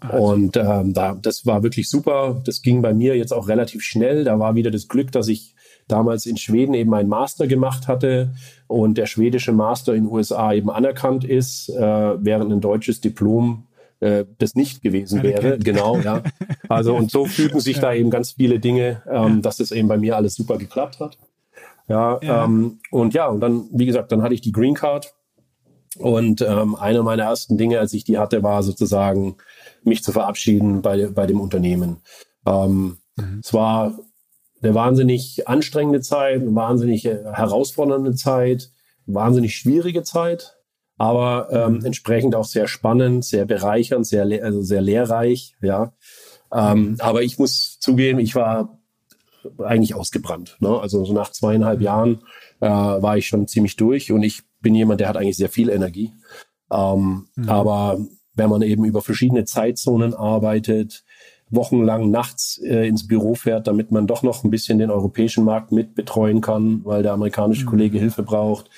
A: Also. Und ähm, da, das war wirklich super. Das ging bei mir jetzt auch relativ schnell. Da war wieder das Glück, dass ich damals in Schweden eben einen Master gemacht hatte und der schwedische Master in den USA eben anerkannt ist, äh, während ein deutsches Diplom äh, das nicht gewesen wäre. Genau, ja. Also und so fügen sich da eben ganz viele Dinge, ähm, dass das eben bei mir alles super geklappt hat. Ja, ja. Ähm, und ja, und dann, wie gesagt, dann hatte ich die Green Card. Und ähm, eine meiner ersten Dinge, als ich die hatte, war sozusagen, mich zu verabschieden bei, bei dem Unternehmen. Ähm, mhm. Es war eine wahnsinnig anstrengende Zeit, eine wahnsinnig herausfordernde Zeit, wahnsinnig schwierige Zeit, aber ähm, entsprechend auch sehr spannend, sehr bereichernd, sehr, also sehr lehrreich, ja. Ähm, aber ich muss zugeben, ich war eigentlich ausgebrannt. Ne? Also so nach zweieinhalb Jahren äh, war ich schon ziemlich durch und ich bin jemand, der hat eigentlich sehr viel Energie. Ähm, mhm. Aber wenn man eben über verschiedene Zeitzonen arbeitet, wochenlang nachts äh, ins Büro fährt, damit man doch noch ein bisschen den europäischen Markt mit betreuen kann, weil der amerikanische mhm. Kollege Hilfe braucht.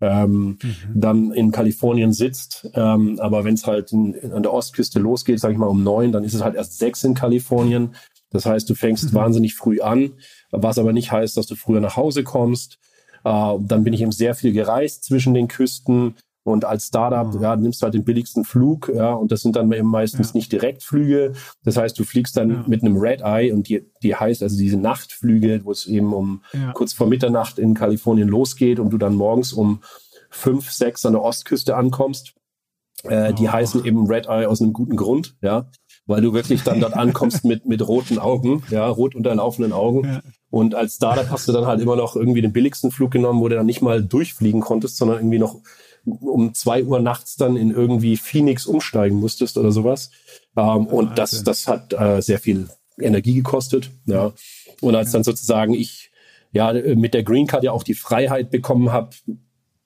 A: Ähm, mhm. dann in Kalifornien sitzt. Ähm, aber wenn es halt in, an der Ostküste losgeht, sage ich mal um neun, dann ist es halt erst sechs in Kalifornien. Das heißt, du fängst mhm. wahnsinnig früh an, was aber nicht heißt, dass du früher nach Hause kommst. Äh, dann bin ich eben sehr viel gereist zwischen den Küsten. Und als Startup mhm. ja, nimmst du halt den billigsten Flug, ja, und das sind dann eben meistens ja. nicht Direktflüge. Das heißt, du fliegst dann ja. mit einem Red Eye und die, die heißt also diese Nachtflüge, wo es eben um ja. kurz vor Mitternacht in Kalifornien losgeht und du dann morgens um fünf, sechs an der Ostküste ankommst. Äh, oh. Die heißen eben Red Eye aus einem guten Grund, ja weil du wirklich dann dort ankommst mit, mit roten Augen, ja, rot unterlaufenden Augen. Ja. Und als Startup hast du dann halt immer noch irgendwie den billigsten Flug genommen, wo du dann nicht mal durchfliegen konntest, sondern irgendwie noch um zwei Uhr nachts dann in irgendwie Phoenix umsteigen musstest oder sowas. Ähm, und das, das hat äh, sehr viel Energie gekostet. Ja. Und als dann sozusagen ich ja mit der Green Card ja auch die Freiheit bekommen habe,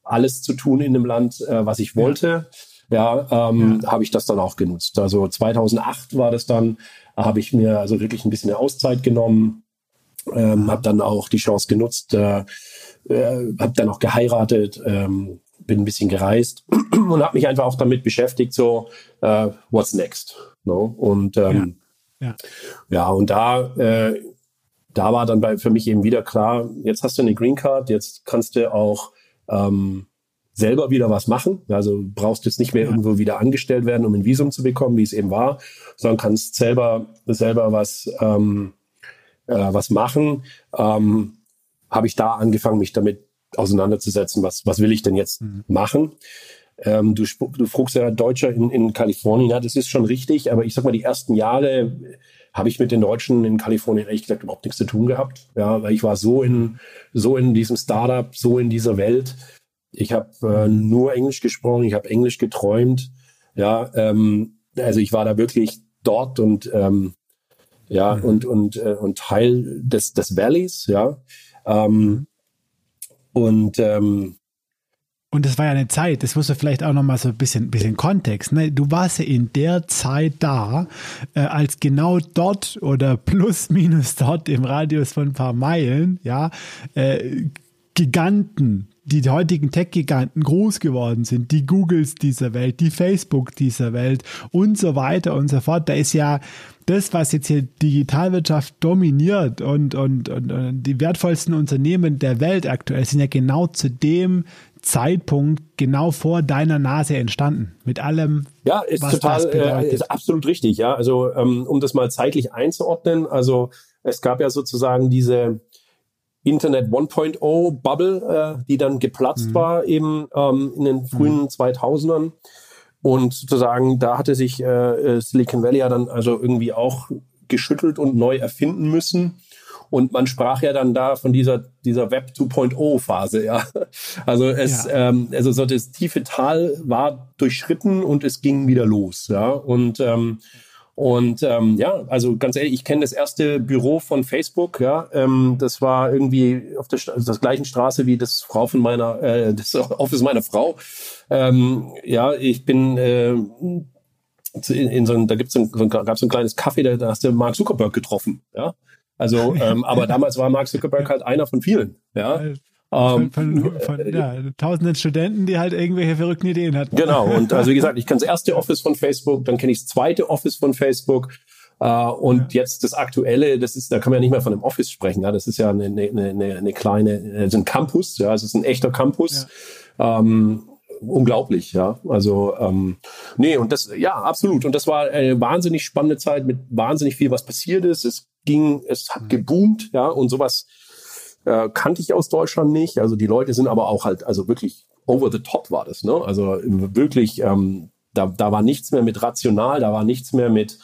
A: alles zu tun in dem Land, äh, was ich wollte, ja, ähm, ja. habe ich das dann auch genutzt. Also 2008 war das dann, habe ich mir also wirklich ein bisschen eine Auszeit genommen, ähm, habe dann auch die Chance genutzt, äh, äh, habe dann auch geheiratet, ähm, bin ein bisschen gereist und habe mich einfach auch damit beschäftigt, so äh, what's next. No? Und ähm, ja. Ja. ja, und da äh, da war dann bei, für mich eben wieder klar, jetzt hast du eine Green Card, jetzt kannst du auch ähm, selber wieder was machen. Also brauchst jetzt nicht mehr ja. irgendwo wieder angestellt werden, um ein Visum zu bekommen, wie es eben war, sondern kannst selber selber was ähm, äh, was machen. Ähm, Habe ich da angefangen, mich damit auseinanderzusetzen, was was will ich denn jetzt mhm. machen? ähm, du, du fragst ja Deutscher in, in Kalifornien, ja, das ist schon richtig, aber ich sag mal, die ersten Jahre habe ich mit den Deutschen in Kalifornien ehrlich gesagt überhaupt nichts zu tun gehabt. Ja, weil ich war so in, so in diesem Startup, so in dieser Welt. Ich habe äh, nur Englisch gesprochen, ich habe Englisch geträumt. Ja, ähm, also ich war da wirklich dort und ähm, ja mhm. und und äh, und Teil des des Valleys, ja. Ähm, und ähm,
C: und das war ja eine Zeit, das musst du vielleicht auch nochmal so ein bisschen, bisschen Kontext. Ne? Du warst ja in der Zeit da, äh, als genau dort oder plus minus dort im Radius von ein paar Meilen, ja, äh, Giganten, die heutigen Tech-Giganten groß geworden sind, die Googles dieser Welt, die Facebook dieser Welt und so weiter und so fort. Da ist ja das, was jetzt hier Digitalwirtschaft dominiert und, und, und, und die wertvollsten Unternehmen der Welt aktuell sind ja genau zu dem Zeitpunkt genau vor deiner Nase entstanden mit allem.
A: Ja, ist was total, das äh, ist absolut richtig. Ja, also ähm, um das mal zeitlich einzuordnen, also es gab ja sozusagen diese Internet 1.0 Bubble, äh, die dann geplatzt mhm. war eben ähm, in den frühen mhm. 2000ern. Und sozusagen, da hatte sich äh, äh, Silicon Valley ja dann also irgendwie auch geschüttelt und neu erfinden müssen. Und man sprach ja dann da von dieser, dieser Web 2.0 Phase, ja. Also es, ja. ähm, also so das tiefe Tal war durchschritten und es ging wieder los, ja. Und, ähm, und ähm, ja, also ganz ehrlich, ich kenne das erste Büro von Facebook, ja, ähm, das war irgendwie auf der, also der gleichen Straße wie das Frau von meiner, äh, das Office meiner Frau. Ähm, ja, ich bin äh, in, in so ein, da gibt's ein, so ein, gab's so ein kleines Café, da, da hast du Mark Zuckerberg getroffen, ja. Also, ähm, aber damals war Mark Zuckerberg halt einer von vielen. Ja.
C: Von, von, ähm, von ja, tausenden Studenten, die halt irgendwelche verrückten Ideen hatten.
A: Genau, und also wie gesagt, ich kenne das erste Office von Facebook, dann kenne ich das zweite Office von Facebook. Uh, und ja. jetzt das aktuelle, das ist, da kann man ja nicht mehr von einem Office sprechen, ja, das ist ja eine, eine, eine, eine kleine, also ein Campus, ja, es ist ein echter Campus. Ja. Ähm, unglaublich, ja. Also ähm, nee, und das, ja, absolut. Und das war eine wahnsinnig spannende Zeit mit wahnsinnig viel, was passiert ist. Es ging, es hat mhm. geboomt, ja, und sowas äh, kannte ich aus Deutschland nicht. Also die Leute sind aber auch halt, also wirklich over the top war das, ne? Also wirklich, ähm, da, da war nichts mehr mit rational, da war nichts mehr mit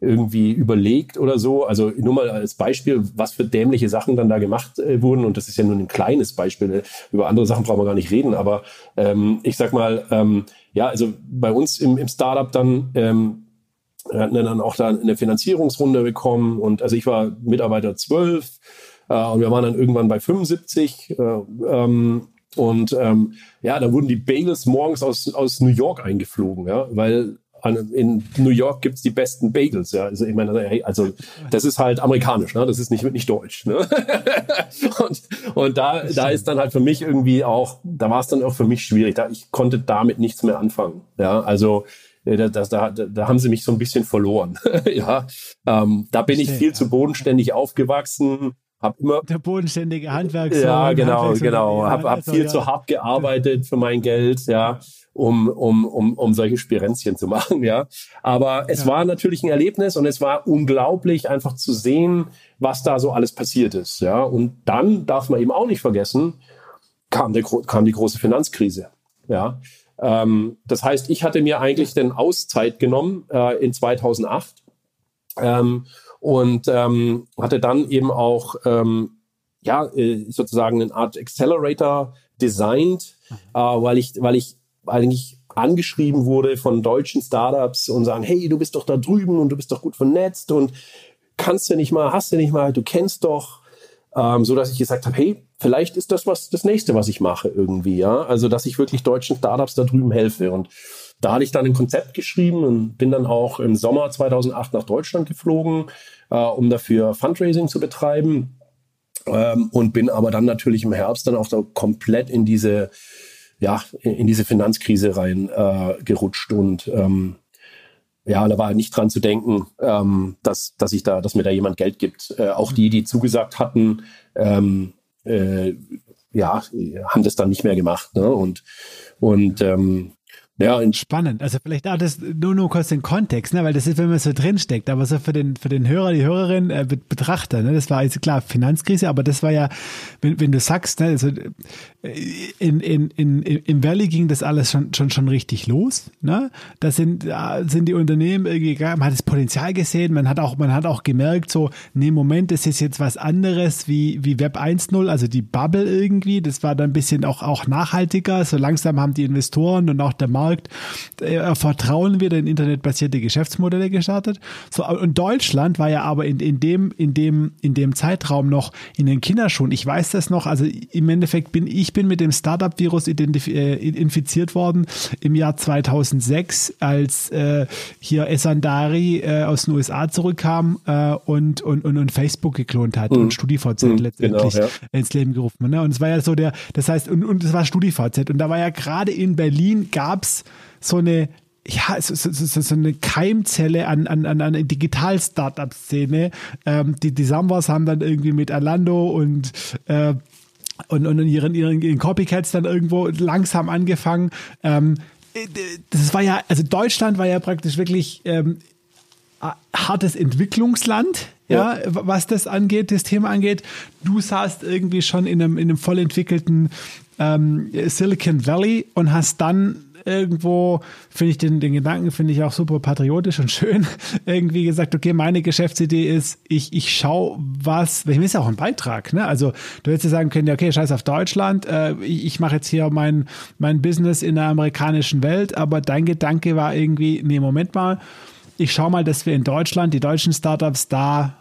A: irgendwie überlegt oder so. Also nur mal als Beispiel, was für dämliche Sachen dann da gemacht äh, wurden. Und das ist ja nur ein kleines Beispiel. Über andere Sachen brauchen wir gar nicht reden. Aber ähm, ich sag mal, ähm, ja, also bei uns im, im Startup dann ähm, wir hatten dann auch da eine Finanzierungsrunde bekommen und also ich war Mitarbeiter 12 äh, und wir waren dann irgendwann bei 75 äh, ähm, und ähm, ja, da wurden die Bagels morgens aus, aus New York eingeflogen, ja, weil an, in New York gibt's die besten Bagels, ja. Also ich meine, also das ist halt amerikanisch, ne? Das ist nicht nicht deutsch, ne? und, und da da ist dann halt für mich irgendwie auch, da war es dann auch für mich schwierig. Da ich konnte damit nichts mehr anfangen, ja. Also da, da, da haben sie mich so ein bisschen verloren. ja, ähm, da bin ich viel zu bodenständig aufgewachsen. Hab immer
C: der bodenständige Handwerker.
A: Ja, genau, genau. Hab, hab viel ja. zu hart gearbeitet für mein Geld, ja, um um um um solche Spirenzchen zu machen, ja. Aber es ja. war natürlich ein Erlebnis und es war unglaublich einfach zu sehen, was da so alles passiert ist, ja. Und dann darf man eben auch nicht vergessen, kam der kam die große Finanzkrise, ja. Ähm, das heißt, ich hatte mir eigentlich den Auszeit genommen äh, in 2008 ähm, und ähm, hatte dann eben auch ähm, ja äh, sozusagen eine Art Accelerator designt, äh, weil ich weil ich eigentlich angeschrieben wurde von deutschen Startups und sagen, hey, du bist doch da drüben und du bist doch gut vernetzt und kannst du nicht mal, hast du nicht mal, du kennst doch, ähm, so dass ich gesagt habe, hey, vielleicht ist das was das nächste, was ich mache irgendwie, ja. Also, dass ich wirklich deutschen Startups da drüben helfe. Und da hatte ich dann ein Konzept geschrieben und bin dann auch im Sommer 2008 nach Deutschland geflogen, äh, um dafür Fundraising zu betreiben. Ähm, und bin aber dann natürlich im Herbst dann auch da komplett in diese, ja, in diese Finanzkrise rein äh, gerutscht und ähm, ja, da war nicht dran zu denken, ähm, dass, dass ich da, dass mir da jemand Geld gibt. Äh, auch die, die zugesagt hatten, ähm, äh, ja, haben das dann nicht mehr gemacht. Ne? Und, und ähm,
C: Ja, spannend. Also vielleicht auch das nur nur kurz den Kontext, ne, weil das ist, wenn man so drinsteckt, aber so für den für den Hörer, die Hörerin, äh, Betrachter, ne, das war jetzt klar Finanzkrise, aber das war ja, wenn, wenn du sagst, ne, also äh, in, in, in, im Valley ging das alles schon schon schon richtig los, ne? Da sind sind die Unternehmen irgendwie, man hat das Potenzial gesehen, man hat auch man hat auch gemerkt, so, nee, Moment, das ist jetzt was anderes wie wie Web 1.0, also die Bubble irgendwie, das war dann ein bisschen auch auch nachhaltiger, so langsam haben die Investoren und auch der Markt Markt äh, Vertrauen wieder in internetbasierte Geschäftsmodelle gestartet. So, und Deutschland war ja aber in, in, dem, in, dem, in dem Zeitraum noch in den Kinderschuhen. Ich weiß das noch, also im Endeffekt bin ich bin mit dem Startup-Virus äh, infiziert worden im Jahr 2006, als äh, hier Esandari äh, aus den USA zurückkam äh, und, und, und, und Facebook geklont hat mhm. und StudiVZ mhm, letztendlich genau, ja. ins Leben gerufen. Ne? Und es war ja so der, das heißt, und, und es war StudiVZ und da war ja gerade in Berlin gab's so eine ja, so, so, so, eine Keimzelle an, an, an einer Digital-Startup-Szene. Ähm, die, die Sambas haben dann irgendwie mit Alando und äh, und, und ihren, ihren, ihren Copycats dann irgendwo langsam angefangen. Ähm, das war ja, also Deutschland war ja praktisch wirklich ähm, hartes Entwicklungsland, ja, ja, was das angeht, das Thema angeht. Du saßt irgendwie schon in einem, in einem voll entwickelten ähm, Silicon Valley und hast dann irgendwo, finde ich den, den Gedanken, finde ich auch super patriotisch und schön, irgendwie gesagt, okay, meine Geschäftsidee ist, ich, ich schaue was, ich ist ja auch ein Beitrag, ne? Also du hättest ja sagen können, okay, scheiß auf Deutschland, äh, ich, ich mache jetzt hier mein, mein Business in der amerikanischen Welt, aber dein Gedanke war irgendwie, nee, Moment mal, ich schaue mal, dass wir in Deutschland, die deutschen Startups da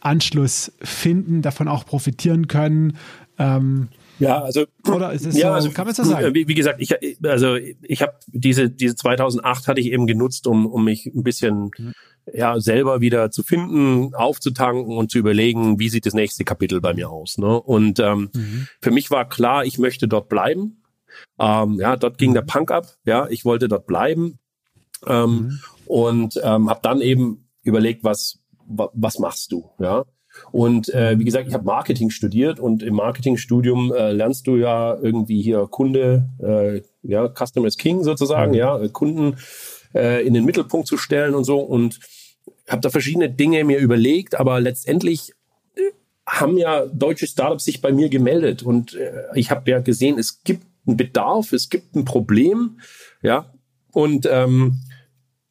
C: Anschluss finden, davon auch profitieren können. Ähm,
A: ja, also
C: oder ist es ja, so, also, kann man es so sagen?
A: Wie, wie, gesagt, ich also ich habe diese diese 2008 hatte ich eben genutzt, um um mich ein bisschen mhm. ja selber wieder zu finden, aufzutanken und zu überlegen, wie sieht das nächste Kapitel bei mir aus. Ne? Und ähm, mhm. für mich war klar, ich möchte dort bleiben. Ähm, ja, dort ging mhm. der Punk ab. Ja, ich wollte dort bleiben ähm, mhm. und ähm, habe dann eben überlegt, was was machst du? Ja, und äh, wie gesagt, ich habe Marketing studiert und im Marketingstudium äh, lernst du ja irgendwie hier Kunde, äh, ja, Customer is King sozusagen, mhm. ja, Kunden äh, in den Mittelpunkt zu stellen und so. Und habe da verschiedene Dinge mir überlegt, aber letztendlich äh, haben ja deutsche Startups sich bei mir gemeldet und äh, ich habe ja gesehen, es gibt einen Bedarf, es gibt ein Problem, ja, und ähm,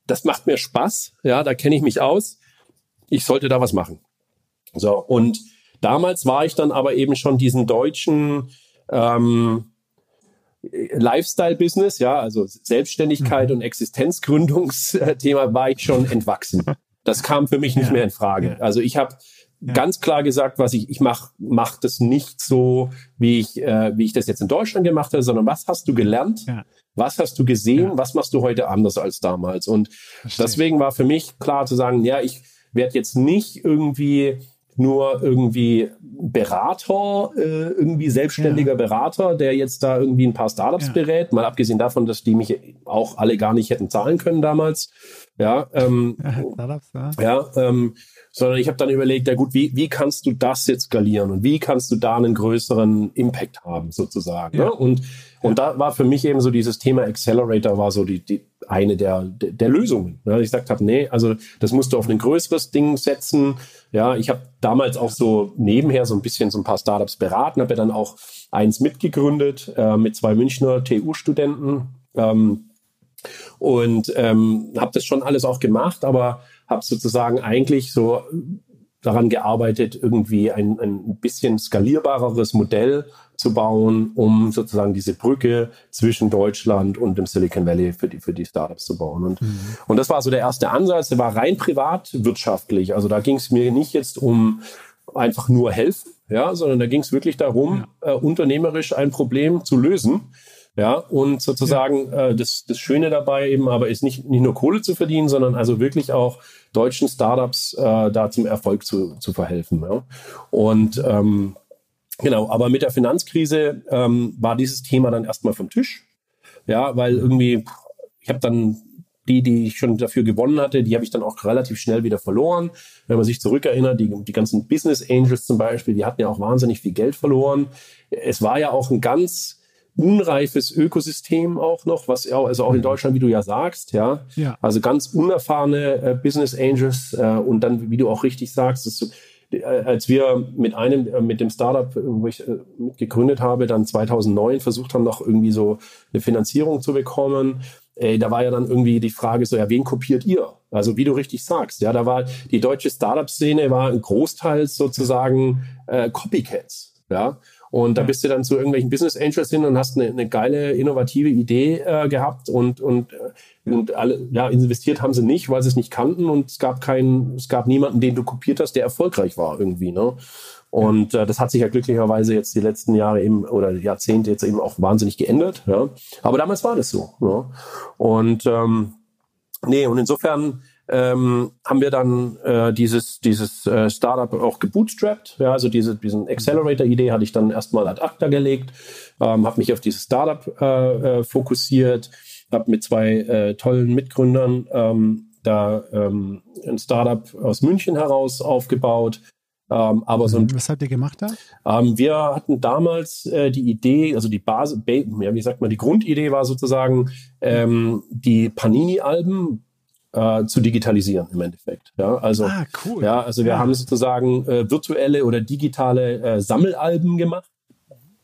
A: das macht mir Spaß, ja, da kenne ich mich aus. Ich sollte da was machen. So, und damals war ich dann aber eben schon diesen deutschen ähm, Lifestyle-Business, ja, also Selbstständigkeit mhm. und Existenzgründungsthema war ich schon entwachsen. Das kam für mich nicht ja. mehr in Frage. Also ich habe ja. ganz klar gesagt, was ich ich mache, mach das nicht so, wie ich äh, wie ich das jetzt in Deutschland gemacht habe, sondern was hast du gelernt? Ja. Was hast du gesehen? Was machst du heute anders als damals? Und Verstehe. deswegen war für mich klar zu sagen, ja, ich werde jetzt nicht irgendwie nur irgendwie Berater, äh, irgendwie selbstständiger ja. Berater, der jetzt da irgendwie ein paar Startups ja. berät, mal abgesehen davon, dass die mich auch alle gar nicht hätten zahlen können damals. Ja, ähm, Startups, ja. ja ähm, sondern ich habe dann überlegt, ja gut, wie, wie kannst du das jetzt skalieren und wie kannst du da einen größeren Impact haben sozusagen. Ja. Ne? Und, und da war für mich eben so dieses Thema Accelerator war so die, die eine der, der, der Lösungen. Ne? Ich gesagt habe, nee, also das musst du auf ein größeres Ding setzen. Ja, ich habe damals auch so nebenher so ein bisschen so ein paar Startups beraten, habe ja dann auch eins mitgegründet äh, mit zwei Münchner TU-Studenten. Ähm, und ähm, habe das schon alles auch gemacht, aber habe sozusagen eigentlich so daran gearbeitet, irgendwie ein, ein bisschen skalierbareres Modell zu bauen, um sozusagen diese Brücke zwischen Deutschland und dem Silicon Valley für die, für die Startups zu bauen. Und, mhm. und das war so der erste Ansatz, der war rein privatwirtschaftlich. Also da ging es mir nicht jetzt um einfach nur helfen, ja, sondern da ging es wirklich darum, ja. äh, unternehmerisch ein Problem zu lösen. Ja, und sozusagen ja. äh, das, das Schöne dabei eben aber ist nicht, nicht nur Kohle zu verdienen, sondern also wirklich auch deutschen Startups äh, da zum Erfolg zu, zu verhelfen. Ja. Und ähm, genau, aber mit der Finanzkrise ähm, war dieses Thema dann erstmal vom Tisch. Ja, weil irgendwie, ich habe dann die, die ich schon dafür gewonnen hatte, die habe ich dann auch relativ schnell wieder verloren. Wenn man sich zurückerinnert, die, die ganzen Business Angels zum Beispiel, die hatten ja auch wahnsinnig viel Geld verloren. Es war ja auch ein ganz unreifes Ökosystem auch noch, was auch, also auch in Deutschland, wie du ja sagst, ja.
C: Ja.
A: Also ganz unerfahrene äh, Business Angels äh, und dann, wie du auch richtig sagst, das, äh, als wir mit einem, äh, mit dem Startup, äh, wo ich äh, gegründet habe, dann 2009 versucht haben, noch irgendwie so eine Finanzierung zu bekommen, ey, da war ja dann irgendwie die Frage so, ja, wen kopiert ihr? Also wie du richtig sagst, ja, da war die deutsche Startup-Szene war ein Großteil sozusagen äh, Copycats, ja. Und da bist du dann zu irgendwelchen Business Angels hin und hast eine, eine geile, innovative Idee äh, gehabt und, und, äh, und alle, ja, investiert haben sie nicht, weil sie es nicht kannten und es gab keinen, es gab niemanden, den du kopiert hast, der erfolgreich war irgendwie, ne? Und äh, das hat sich ja glücklicherweise jetzt die letzten Jahre eben oder Jahrzehnte jetzt eben auch wahnsinnig geändert. Ja? Aber damals war das so. Ne? Und ähm, nee, und insofern ähm, haben wir dann äh, dieses, dieses äh, Startup auch gebootstrapped. Ja, also diese, diesen Accelerator-Idee hatte ich dann erstmal ad acta gelegt, ähm, habe mich auf dieses Startup äh, äh, fokussiert, habe mit zwei äh, tollen Mitgründern ähm, da ähm, ein Startup aus München heraus aufgebaut. Ähm, aber so ein,
C: Was habt ihr gemacht da?
A: ähm, wir hatten damals äh, die Idee, also die Basis, ba ja, wie sagt man, die Grundidee war sozusagen, ähm, die Panini-Alben äh, zu digitalisieren im Endeffekt. Ja, also,
C: Ah, cool.
A: ja, also wir
C: Ja.
A: haben sozusagen äh, virtuelle oder digitale äh, Sammelalben gemacht.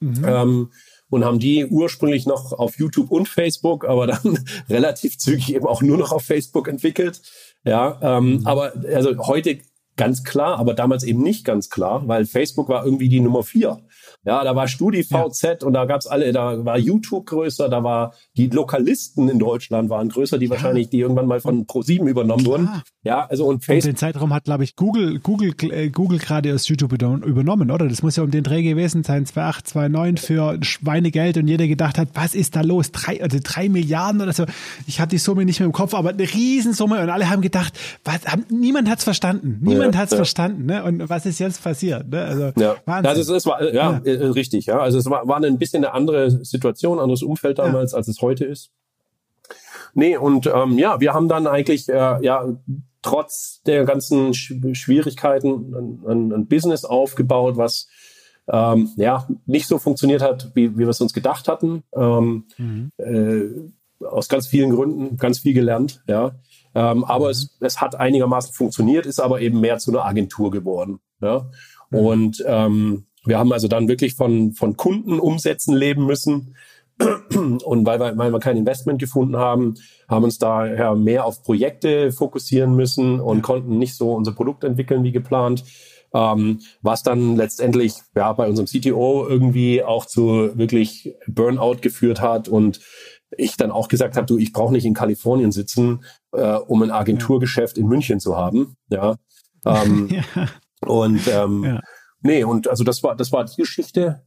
A: Ähm, und haben die ursprünglich noch auf YouTube und Facebook, aber dann relativ zügig eben auch nur noch auf Facebook entwickelt. Ja, ähm, aber also heute ganz klar, aber damals eben nicht ganz klar, weil Facebook war irgendwie die Nummer vier. Ja, da war StudiVZ und da gab's alle, da war YouTube größer, da war die Lokalisten in Deutschland waren größer, die wahrscheinlich, die irgendwann mal von Pro7 übernommen wurden. Ja, also und
C: Und
A: Facebook.
C: den Zeitraum hat, glaube ich, Google, Google, äh, Google gerade aus YouTube überno- übernommen, oder? Das muss ja um den Dreh gewesen sein, 2008, 2009 für Schweinegeld und jeder gedacht hat, was ist da los? Drei, also drei Milliarden oder so. Ich habe die Summe nicht mehr im Kopf, aber eine Riesensumme und alle haben gedacht, was, haben, niemand hat's verstanden. Niemand
A: Ja,
C: hat's
A: ja.
C: verstanden, ne? Und was ist jetzt passiert, ne? Also,
A: Ja,
C: Wahnsinn.
A: also es, es war, ja, Äh, richtig, ja. Also es war, war ein bisschen eine andere Situation, anderes Umfeld damals, als es heute ist. Nee, und ähm, ja, wir haben dann eigentlich, äh, ja, trotz der ganzen Sch Schwierigkeiten ein, ein, ein Business aufgebaut, was ähm, ja nicht so funktioniert hat, wie, wie wir es uns gedacht hatten. Ähm, äh, aus ganz vielen Gründen, ganz viel gelernt, ja. Ähm, aber es, es hat einigermaßen funktioniert, ist aber eben mehr zu einer Agentur geworden. Ja. Und ähm, wir haben also dann wirklich von, von Kundenumsätzen leben müssen. Und weil wir, weil wir kein Investment gefunden haben, haben uns daher mehr auf Projekte fokussieren müssen und konnten nicht so unser Produkt entwickeln wie geplant. Ähm, was dann letztendlich ja bei unserem CTO irgendwie auch zu wirklich Burnout geführt hat und ich dann auch gesagt habe, du, ich brauche nicht in Kalifornien sitzen, äh, um ein Agenturgeschäft in München zu haben. Ja. Ähm,
C: ja.
A: und ähm,
C: Ja.
A: Nee, und also das war, das war die Geschichte.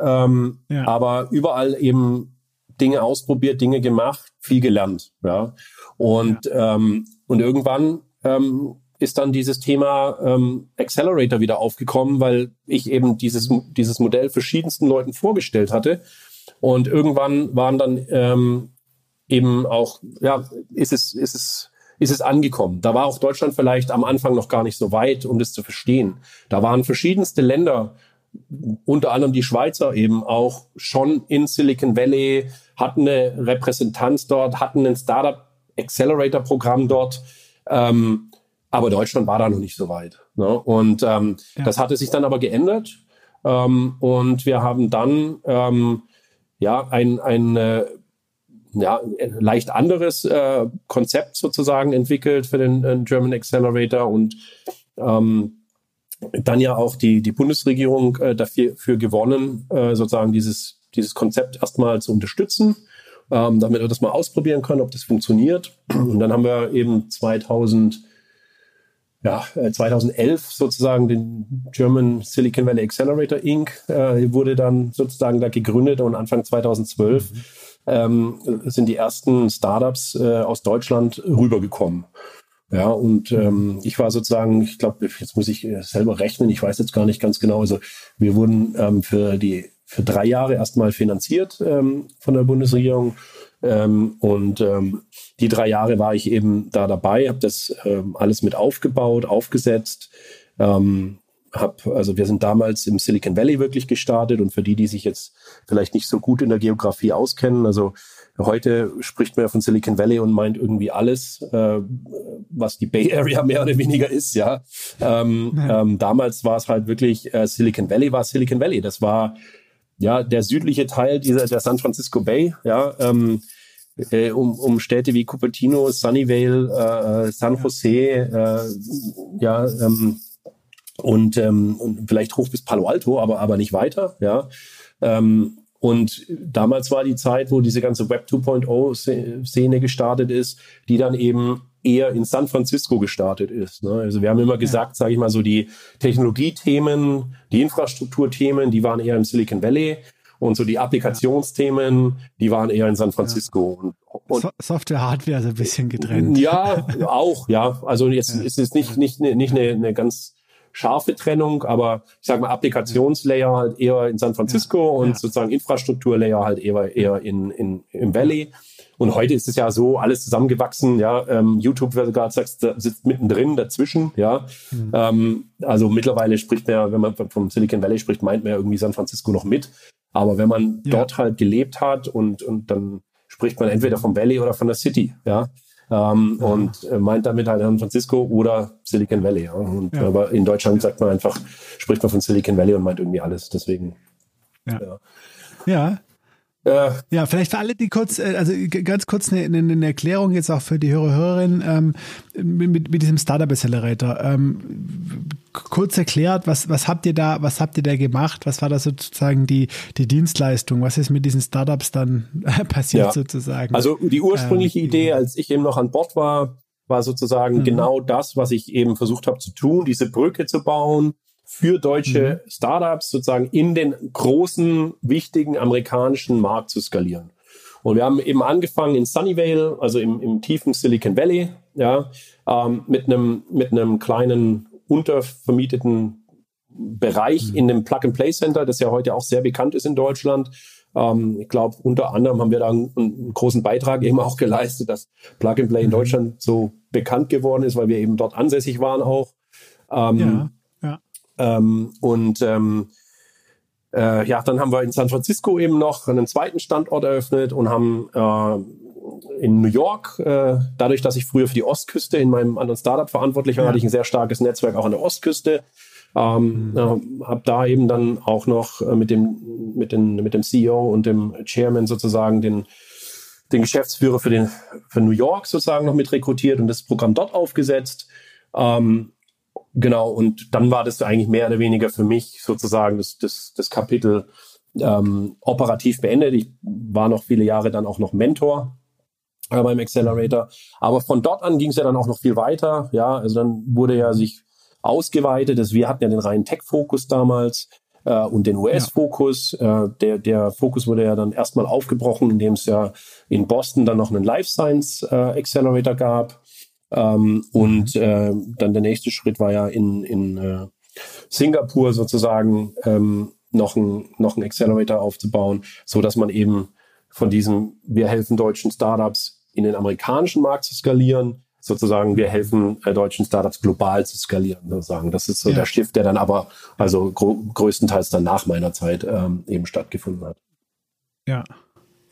A: Ähm,
C: Ja.
A: Aber überall eben Dinge ausprobiert, Dinge gemacht, viel gelernt. Ja. Und, ähm, und irgendwann ähm, ist dann dieses Thema ähm, Accelerator wieder aufgekommen, weil ich eben dieses, dieses Modell verschiedensten Leuten vorgestellt hatte. Und irgendwann waren dann ähm, eben auch, ja, ist es, ist es, ist es angekommen. Da war auch Deutschland vielleicht am Anfang noch gar nicht so weit, um das zu verstehen. Da waren verschiedenste Länder, unter anderem die Schweizer eben auch schon in Silicon Valley, hatten eine Repräsentanz dort, hatten ein Startup Accelerator Programm dort. Ähm, aber Deutschland war da noch nicht so weit. Ne? Und ähm,
C: Ja.
A: das hatte sich dann aber geändert. Ähm, und wir haben dann ähm, ja ein, ein äh, ja, leicht anderes äh, Konzept sozusagen entwickelt für den äh, German Accelerator und ähm, dann ja auch die, die Bundesregierung äh, dafür für gewonnen, äh, sozusagen dieses, dieses Konzept erstmal zu unterstützen, ähm, damit wir das mal ausprobieren können, ob das funktioniert. Und dann haben wir eben 2000, ja, äh, 2011 sozusagen den German Silicon Valley Accelerator Inc. Äh, wurde dann sozusagen da gegründet und Anfang 2012 ähm, sind die ersten Startups äh, aus Deutschland rübergekommen. Ja, und ähm, ich war sozusagen, ich glaube, jetzt muss ich äh, selber rechnen, ich weiß jetzt gar nicht ganz genau. Also wir wurden ähm, für die für drei Jahre erstmal finanziert ähm, von der Bundesregierung. Ähm, und ähm, die drei Jahre war ich eben da dabei, habe das ähm, alles mit aufgebaut, aufgesetzt. Ähm, hab, also wir sind damals im Silicon Valley wirklich gestartet und für die, die sich jetzt vielleicht nicht so gut in der Geografie auskennen, also heute spricht man ja von Silicon Valley und meint irgendwie alles, äh, was die Bay Area mehr oder weniger ist, ja. Ähm. Ähm, damals war es halt wirklich äh, Silicon Valley war Silicon Valley. Das war ja der südliche Teil dieser der San Francisco Bay, ja. Ähm, äh, um, um Städte wie Cupertino, Sunnyvale, äh, San Jose, äh, ja, ähm, und, ähm, und vielleicht hoch bis Palo Alto, aber, aber nicht weiter, ja. Ähm, und damals war die Zeit, wo diese ganze Web 2.0 Szene gestartet ist, die dann eben eher in San Francisco gestartet ist. Ne? Also wir haben immer gesagt, sage ich mal so, die Technologiethemen, die Infrastrukturthemen, die waren eher im Silicon Valley und so die Applikationsthemen, die waren eher in San Francisco.
C: Ja. Und, und Software, Hardware so ein bisschen getrennt.
A: Ja, auch, ja. Also jetzt ja. ist es nicht, nicht, nicht eine, eine ganz scharfe Trennung, aber ich sage mal Applikationslayer halt eher in San Francisco ja, und ja. sozusagen Infrastrukturlayer halt eher, eher in, in, im Valley. Und heute ist es ja so alles zusammengewachsen, ja. Ähm, YouTube, wie du gerade sagst, sitzt mittendrin dazwischen, ja. Mhm. Ähm, also mittlerweile spricht man ja, wenn man vom Silicon Valley spricht, meint man ja irgendwie San Francisco noch mit. Aber wenn man ja. dort halt gelebt hat und, und dann spricht man entweder vom Valley oder von der City, ja ähm, ja. und äh, meint damit halt San Francisco oder Silicon Valley. Ja. Und, ja. Aber in Deutschland sagt man einfach, spricht man von Silicon Valley und meint irgendwie alles. Deswegen.
C: Ja. Ja. Äh, ja, vielleicht für alle, die kurz, äh, also ganz kurz eine, eine Erklärung jetzt auch für die Hörer, Hörerinnen ähm, mit, mit diesem Startup Accelerator. Ähm, kurz erklärt, was, was habt ihr da, was habt ihr da gemacht? Was war da sozusagen die, die Dienstleistung? Was ist mit diesen Startups dann passiert ja. sozusagen?
A: Also die ursprüngliche ähm, Idee, als ich eben noch an Bord war, war sozusagen mhm. genau das, was ich eben versucht habe zu tun, diese Brücke zu bauen für deutsche mhm. Startups sozusagen in den großen, wichtigen amerikanischen Markt zu skalieren. Und wir haben eben angefangen in Sunnyvale, also im, im tiefen Silicon Valley, ja, ähm, mit einem mit einem kleinen untervermieteten Bereich mhm. in dem Plug-and-Play-Center, das ja heute auch sehr bekannt ist in Deutschland. Ähm, ich glaube, unter anderem haben wir da einen, einen, großen Beitrag eben auch geleistet, dass Plug-and-Play in mhm. Deutschland so bekannt geworden ist, weil wir eben dort ansässig waren auch. Ähm, ja. Ähm, und ähm, äh, ja, dann haben wir in San Francisco eben noch einen zweiten Standort eröffnet und haben äh, in New York, äh, dadurch, dass ich früher für die Ostküste in meinem anderen Startup verantwortlich war, ja. hatte ich ein sehr starkes Netzwerk auch an der Ostküste. Ähm, mhm. äh, habe da eben dann auch noch äh, mit dem mit den mit dem CEO und dem Chairman sozusagen den den Geschäftsführer für den für New York sozusagen noch mit rekrutiert und das Programm dort aufgesetzt. Ähm, Genau, und dann war das eigentlich mehr oder weniger für mich sozusagen das, das, das Kapitel ähm, operativ beendet. Ich war noch viele Jahre dann auch noch Mentor äh, beim Accelerator. Aber von dort an ging es ja dann auch noch viel weiter. Ja, also dann wurde ja sich ausgeweitet. Also wir hatten ja den reinen Tech-Fokus damals äh, und den US-Fokus. Ja. Äh, der, der Fokus wurde ja dann erstmal aufgebrochen, indem es ja in Boston dann noch einen Life Science äh, Accelerator gab. Ähm, und mhm. äh, dann der nächste Schritt war ja in, in äh, Singapur sozusagen ähm, noch ein, noch ein Accelerator aufzubauen, so dass man eben von diesem, wir helfen deutschen Startups in den amerikanischen Markt zu skalieren, sozusagen wir helfen äh, deutschen Startups global zu skalieren, sozusagen. Das ist so ja. der Shift, der dann aber also größtenteils dann nach meiner Zeit ähm, eben stattgefunden hat.
C: Ja.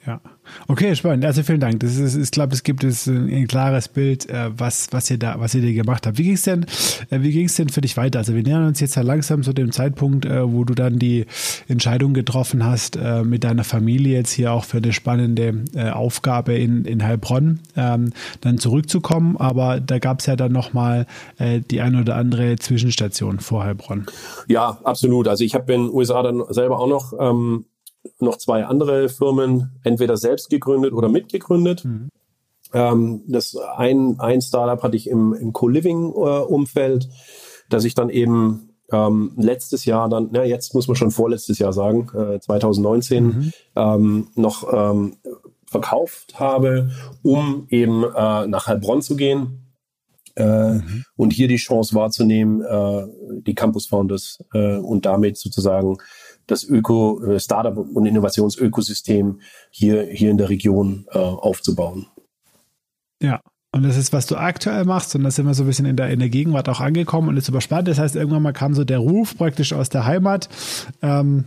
C: Ja, okay, spannend. Also vielen Dank. Das ist, ich glaube, es gibt es ein, klares Bild, äh, was was ihr da, was ihr da gemacht habt. Wie ging es denn, äh, wie ging es denn für dich weiter? Also wir nähern uns jetzt ja langsam zu dem Zeitpunkt, äh, wo du dann die Entscheidung getroffen hast, äh, mit deiner Familie jetzt hier auch für eine spannende Aufgabe in in Heilbronn ähm, dann zurückzukommen. Aber da gab es ja dann noch mal äh, die ein oder andere Zwischenstation vor Heilbronn.
A: Ja, absolut. Also ich habe in den USA dann selber auch noch ähm, noch zwei andere Firmen entweder selbst gegründet oder mitgegründet. Mhm. Ähm, das ein, ein Startup hatte ich im, im Co-Living-Umfeld, äh, das ich dann eben ähm, letztes Jahr dann, na jetzt muss man schon vorletztes Jahr sagen, äh, 2019 mhm. ähm, noch ähm, verkauft habe, um eben äh, nach Heilbronn zu gehen. Äh, mhm. und hier die Chance wahrzunehmen, äh, die Campus Founders äh, und damit sozusagen das Öko, äh, und Innovationsökosystem hier, hier in der Region äh, aufzubauen.
C: Ja, Und das ist, was du aktuell machst. Und da sind wir so ein bisschen in der, in der Gegenwart auch angekommen und ist super spannend. Das heißt, irgendwann mal kam so der Ruf praktisch aus der Heimat. Ähm,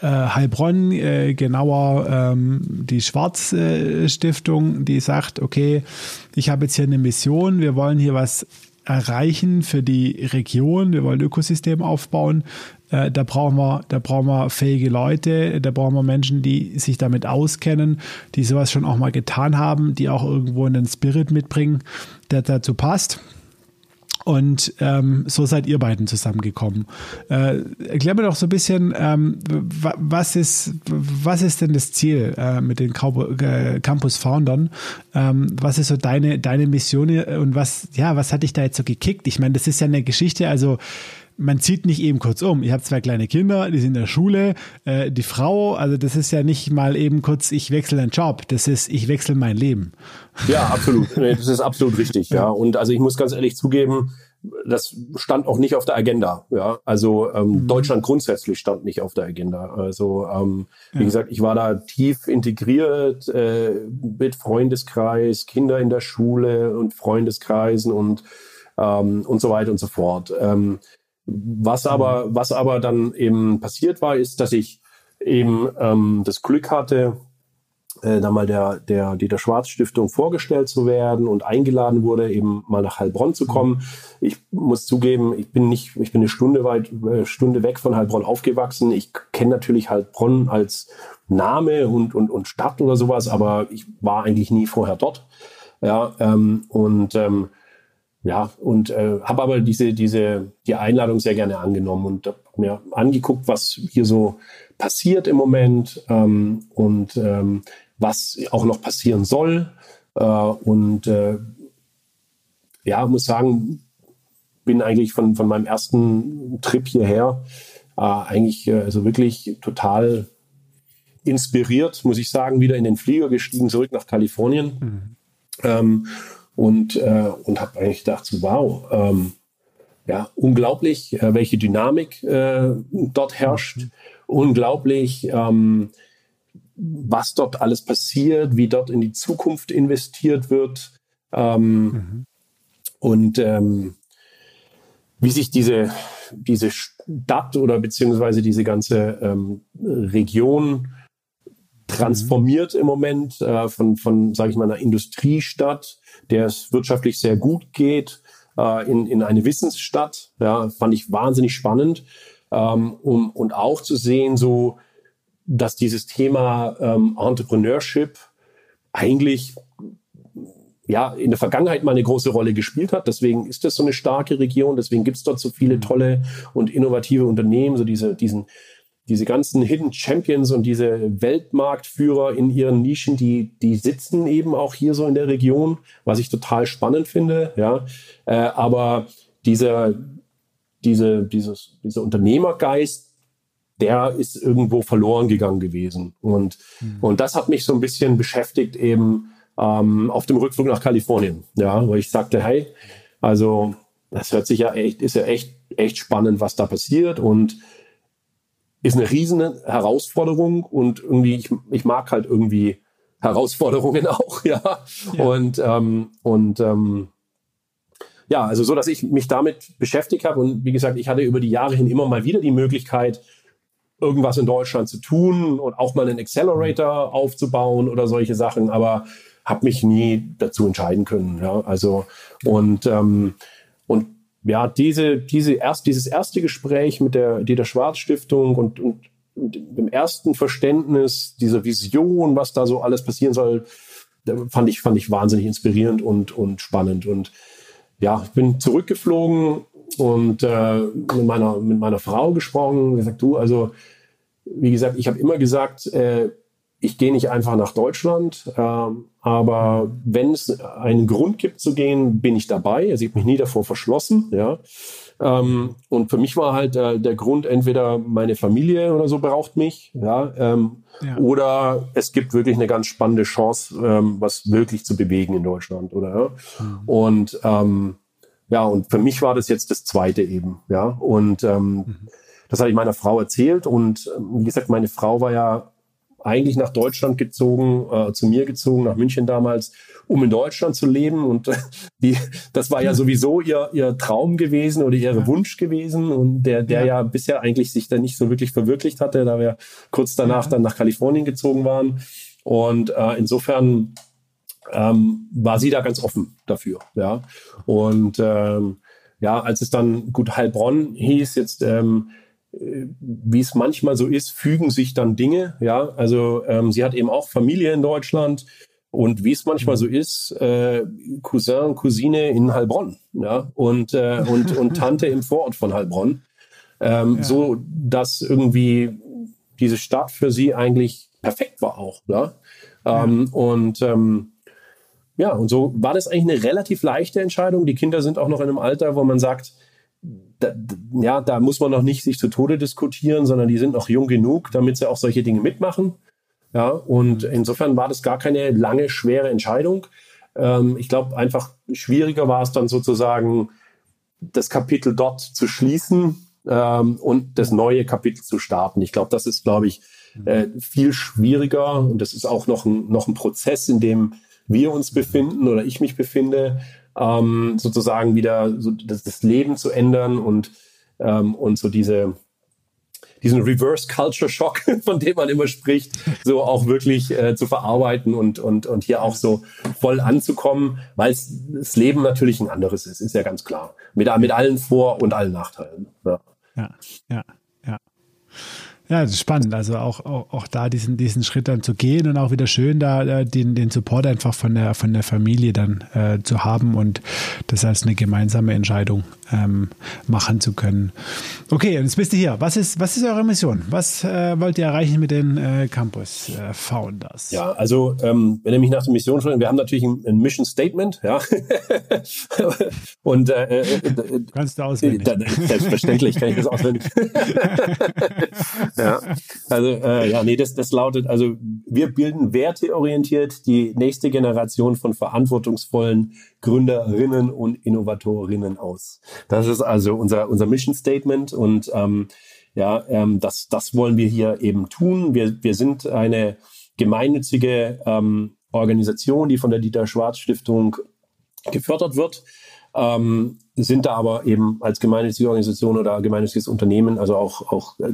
C: äh, Heilbronn, äh, genauer ähm, die Schwarz-Stiftung, äh, die sagt, okay, ich habe jetzt hier eine Mission, wir wollen hier was erreichen für die Region, wir wollen Ökosystem aufbauen. Äh, da brauchen wir, da brauchen wir fähige Leute, da brauchen wir Menschen, die sich damit auskennen, die sowas schon auch mal getan haben, die auch irgendwo einen Spirit mitbringen, der dazu passt. Und ähm, so seid ihr beiden zusammengekommen. Äh, erklär mir doch so ein bisschen, ähm, was, ist, was ist denn das Ziel äh, mit den äh, Campus-Foundern? Ähm, was ist so deine, deine Mission und was, ja, was hat dich da jetzt so gekickt? Ich meine, das ist ja eine Geschichte, also man zieht nicht eben kurz um. Ich habe zwei kleine Kinder, die sind in der Schule. Äh, die Frau, also das ist ja nicht mal eben kurz, ich wechsle den Job. Das ist, ich wechsle mein Leben.
A: Ja, absolut. das ist absolut richtig. Ja. Und also ich muss ganz ehrlich zugeben, das stand auch nicht auf der Agenda. Ja, also ähm, mhm. Deutschland grundsätzlich stand nicht auf der Agenda. Also ähm, wie ja. gesagt, ich war da tief integriert äh, mit Freundeskreis, Kinder in der Schule und Freundeskreisen und ähm, und so weiter und so fort. Ähm, was aber, was aber dann eben passiert war, ist, dass ich eben ähm, das Glück hatte, äh, da mal der, der Dieter Schwarz Stiftung vorgestellt zu werden und eingeladen wurde, eben mal nach Heilbronn zu kommen. Ich muss zugeben, ich bin nicht, ich bin eine Stunde weit, äh, Stunde weg von Heilbronn aufgewachsen. Ich kenne natürlich Heilbronn als Name und, und, und Stadt oder sowas, aber ich war eigentlich nie vorher dort. Ja, ähm, und ähm, ja, und äh, habe aber diese, diese, die Einladung sehr gerne angenommen und habe mir angeguckt, was hier so passiert im Moment ähm, und ähm, was auch noch passieren soll. Äh, und äh, ja, muss sagen, bin eigentlich von, von meinem ersten Trip hierher äh, eigentlich äh, also wirklich total inspiriert, muss ich sagen, wieder in den Flieger gestiegen, zurück nach Kalifornien. Mhm. Ähm, und, äh, und habe eigentlich gedacht, so, wow, ähm, ja, unglaublich, äh, welche Dynamik äh, dort herrscht, unglaublich, ähm, was dort alles passiert, wie dort in die Zukunft investiert wird ähm, mhm. und ähm, wie sich diese, diese Stadt oder beziehungsweise diese ganze ähm, Region transformiert im Moment äh, von, von sage ich mal, einer Industriestadt der es wirtschaftlich sehr gut geht, äh, in, in eine Wissensstadt. Ja, fand ich wahnsinnig spannend. Ähm, um, und auch zu sehen, so, dass dieses Thema ähm, Entrepreneurship eigentlich ja, in der Vergangenheit mal eine große Rolle gespielt hat. Deswegen ist das so eine starke Region. Deswegen gibt es dort so viele tolle und innovative Unternehmen, so diese, diesen, diese ganzen Hidden Champions und diese Weltmarktführer in ihren Nischen, die, die sitzen eben auch hier so in der Region, was ich total spannend finde, ja. Äh, aber dieser, diese, dieses, dieser Unternehmergeist, der ist irgendwo verloren gegangen gewesen. Und, mhm. und das hat mich so ein bisschen beschäftigt eben ähm, auf dem Rückflug nach Kalifornien, ja, wo ich sagte, hey, also das hört sich ja echt, ist ja echt, echt spannend, was da passiert und ist eine riesen Herausforderung und irgendwie, ich, ich mag halt irgendwie Herausforderungen auch, ja. ja. Und, ähm, und ähm, ja, also so, dass ich mich damit beschäftigt habe und wie gesagt, ich hatte über die Jahre hin immer mal wieder die Möglichkeit, irgendwas in Deutschland zu tun und auch mal einen Accelerator aufzubauen oder solche Sachen, aber habe mich nie dazu entscheiden können. Ja, also und ähm, und ja, diese, diese erst, dieses erste Gespräch mit der Dieter Schwarz Stiftung und, und, und dem ersten Verständnis dieser Vision, was da so alles passieren soll, fand ich, fand ich wahnsinnig inspirierend und, und spannend. Und ja, ich bin zurückgeflogen und äh, mit, meiner, mit meiner Frau gesprochen, gesagt, du, also wie gesagt, ich habe immer gesagt, äh, ich gehe nicht einfach nach Deutschland, ähm, aber wenn es einen Grund gibt zu gehen, bin ich dabei. Also ich habe mich nie davor verschlossen. Ja. Ähm, und für mich war halt äh, der Grund, entweder meine Familie oder so braucht mich, ja, ähm, ja. oder es gibt wirklich eine ganz spannende Chance, ähm, was wirklich zu bewegen in Deutschland, oder? Ja? Mhm. Und ähm, ja, und für mich war das jetzt das Zweite eben, ja. Und ähm, mhm. das habe ich meiner Frau erzählt und wie gesagt, meine Frau war ja eigentlich nach Deutschland gezogen, äh, zu mir gezogen, nach München damals, um in Deutschland zu leben. Und äh, die, das war ja sowieso ihr, ihr Traum gewesen oder ihr ja. Wunsch gewesen und der, der ja. ja. bisher eigentlich sich dann nicht so wirklich verwirklicht hatte, da wir kurz danach ja. dann nach Kalifornien gezogen waren. Und äh, insofern ähm, war sie da ganz offen dafür. Ja. Und ähm, ja, als es dann gut Heilbronn hieß, jetzt ähm, wie es manchmal so ist, fügen sich dann Dinge. Ja, also ähm, sie hat eben auch Familie in Deutschland und wie es manchmal so ist, äh, Cousin, Cousine in Heilbronn, ja und äh, und und Tante im Vorort von Heilbronn, ähm, ja. so dass irgendwie diese Stadt für sie eigentlich perfekt war auch, ja, ähm, ja. und ähm, ja, und so war das eigentlich eine relativ leichte Entscheidung. Die Kinder sind auch noch in einem Alter, wo man sagt, da, ja, da muss man noch nicht sich zu Tode diskutieren, sondern die sind noch jung genug, damit sie auch solche Dinge mitmachen. Ja, und insofern war das gar keine lange, schwere Entscheidung. Ähm, ich glaube, einfach schwieriger war es dann sozusagen, das Kapitel dort zu schließen ähm, und das neue Kapitel zu starten. Ich glaube, das ist, glaube ich, äh, viel schwieriger und das ist auch noch ein, noch ein Prozess, in dem wir uns befinden oder ich mich befinde, ähm, sozusagen wieder so das, das, Leben zu ändern und, ähm, und so diese, diesen Reverse Culture Shock, von dem man immer spricht, so auch wirklich äh, zu verarbeiten und, und, und hier auch so voll anzukommen, weil das Leben natürlich ein anderes ist, ist ja ganz klar. Mit, mit allen Vor- und allen Nachteilen.
C: Ja, ja, ja. ja. Ja, das ist spannend. Also auch, auch, auch da diesen, diesen Schritt dann zu gehen und auch wieder schön da äh, den, den Support einfach von der, von der Familie dann äh, zu haben und das als eine gemeinsame Entscheidung ähm, machen zu können. Okay, und jetzt bist du hier. Was ist, was ist eure Mission? Was äh, wollt ihr erreichen mit den äh, Campus äh, Founders?
A: Ja, also ähm, wenn ihr mich nach der Mission fragt, wir haben natürlich ein, ein Mission Statement, ja. und äh, äh,
C: äh, kannst du auswendig.
A: selbstverständlich kann ich das auswendig. ja, also äh, ja, nee, das, das lautet, also wir bilden werteorientiert die nächste Generation von verantwortungsvollen Gründerinnen und Innovatorinnen aus. Das ist also unser, unser Mission Statement und ähm, ja, ähm, das, das wollen wir hier eben tun. Wir, wir sind eine gemeinnützige ähm, Organisation, die von der Dieter Schwarz Stiftung gefördert wird, ähm, sind da aber eben als gemeinnützige Organisation oder gemeinnütziges Unternehmen, also auch, auch äh,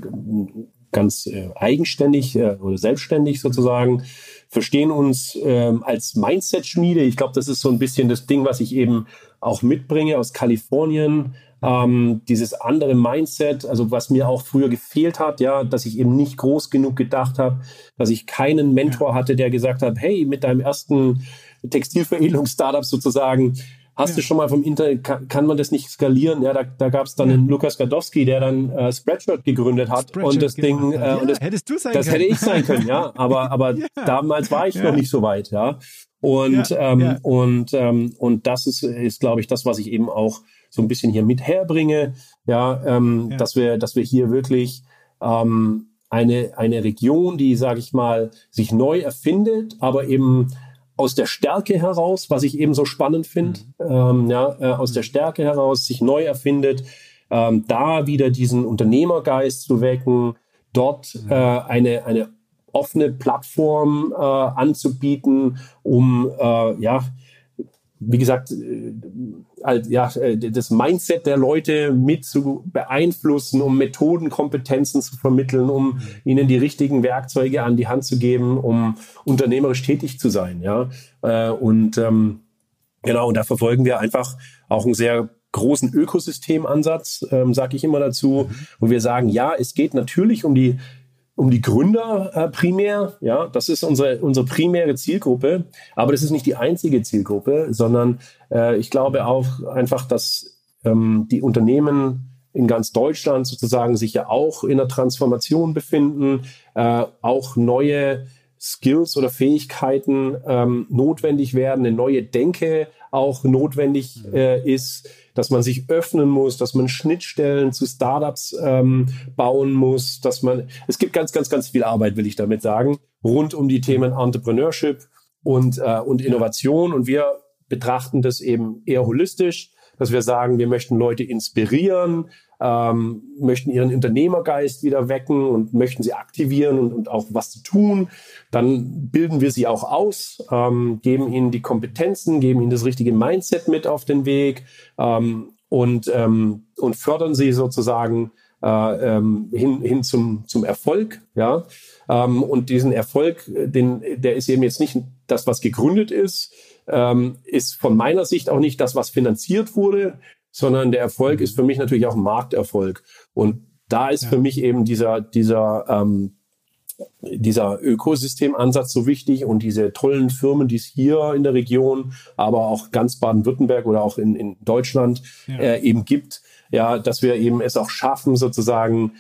A: ganz äh, eigenständig äh, oder selbstständig sozusagen, verstehen uns ähm, als Mindset-Schmiede. Ich glaube, das ist so ein bisschen das Ding, was ich eben auch mitbringe aus Kalifornien. Ähm, dieses andere Mindset, also was mir auch früher gefehlt hat, ja, dass ich eben nicht groß genug gedacht habe, dass ich keinen Mentor hatte, der gesagt hat, hey, mit deinem ersten Textilveredelungs-Startup sozusagen, Hast ja. du schon mal vom Internet, kann, kann, man das nicht skalieren? Ja, da, da gab es dann ja. einen Lukas Gadowski, der dann äh, Spreadshirt gegründet hat Spreadshirt und das Ding, äh, ja, und das, hättest du sein das können. hätte ich sein können, ja. Aber, aber damals war ich noch nicht so weit, ja. Und ähm, und ähm, und das ist, ist glaube ich, das, was ich eben auch so ein bisschen hier mit herbringe, ja, ähm, dass wir, dass wir hier wirklich ähm, eine eine Region, die, sage ich mal, sich neu erfindet, aber eben aus der Stärke heraus, was ich eben so spannend finde, mhm. ähm, ja, äh, aus der Stärke heraus sich neu erfindet, ähm, da wieder diesen Unternehmergeist zu wecken, dort mhm. äh, eine, eine offene Plattform äh, anzubieten, um äh, ja wie gesagt, äh, ja, äh, das Mindset der Leute mit zu beeinflussen, um Methodenkompetenzen zu vermitteln, um ihnen die richtigen Werkzeuge an die Hand zu geben, um unternehmerisch tätig zu sein. Ja, äh, und ähm, genau, und da verfolgen wir einfach auch einen sehr großen Ökosystemansatz, ähm, sage ich immer dazu, wo wir sagen, ja, es geht natürlich um die um die Gründer äh, primär. Ja, das ist unsere, unsere primäre Zielgruppe. Aber das ist nicht die einzige Zielgruppe, sondern äh, ich glaube auch einfach, dass ähm, die Unternehmen in ganz Deutschland sozusagen sich ja auch in der Transformation befinden, äh, auch neue Skills oder Fähigkeiten ähm, notwendig werden, eine neue Denke auch notwendig äh, ist dass man sich öffnen muss, dass man Schnittstellen zu Startups ähm, bauen muss, dass man, es gibt ganz, ganz, ganz viel Arbeit, will ich damit sagen, rund um die Themen Entrepreneurship und, äh, und Innovation. Und wir betrachten das eben eher holistisch, dass wir sagen, wir möchten Leute inspirieren, ähm, möchten ihren Unternehmergeist wieder wecken und möchten sie aktivieren und, und auch was zu tun, dann bilden wir sie auch aus, ähm, geben ihnen die Kompetenzen, geben ihnen das richtige Mindset mit auf den Weg ähm, und, ähm, und fördern sie sozusagen äh, ähm, hin, hin zum, zum Erfolg. Ja? Ähm, und diesen Erfolg, den, der ist eben jetzt nicht das, was gegründet ist, ähm, ist von meiner Sicht auch nicht das, was finanziert wurde, sondern der Erfolg ist für mich natürlich auch Markterfolg. Und da ist ja. für mich eben dieser, dieser, ähm, dieser Ökosystemansatz so wichtig und diese tollen Firmen, die es hier in der Region, aber auch ganz Baden-Württemberg oder auch in, in Deutschland ja. äh, eben gibt, ja, dass wir eben es auch schaffen, sozusagen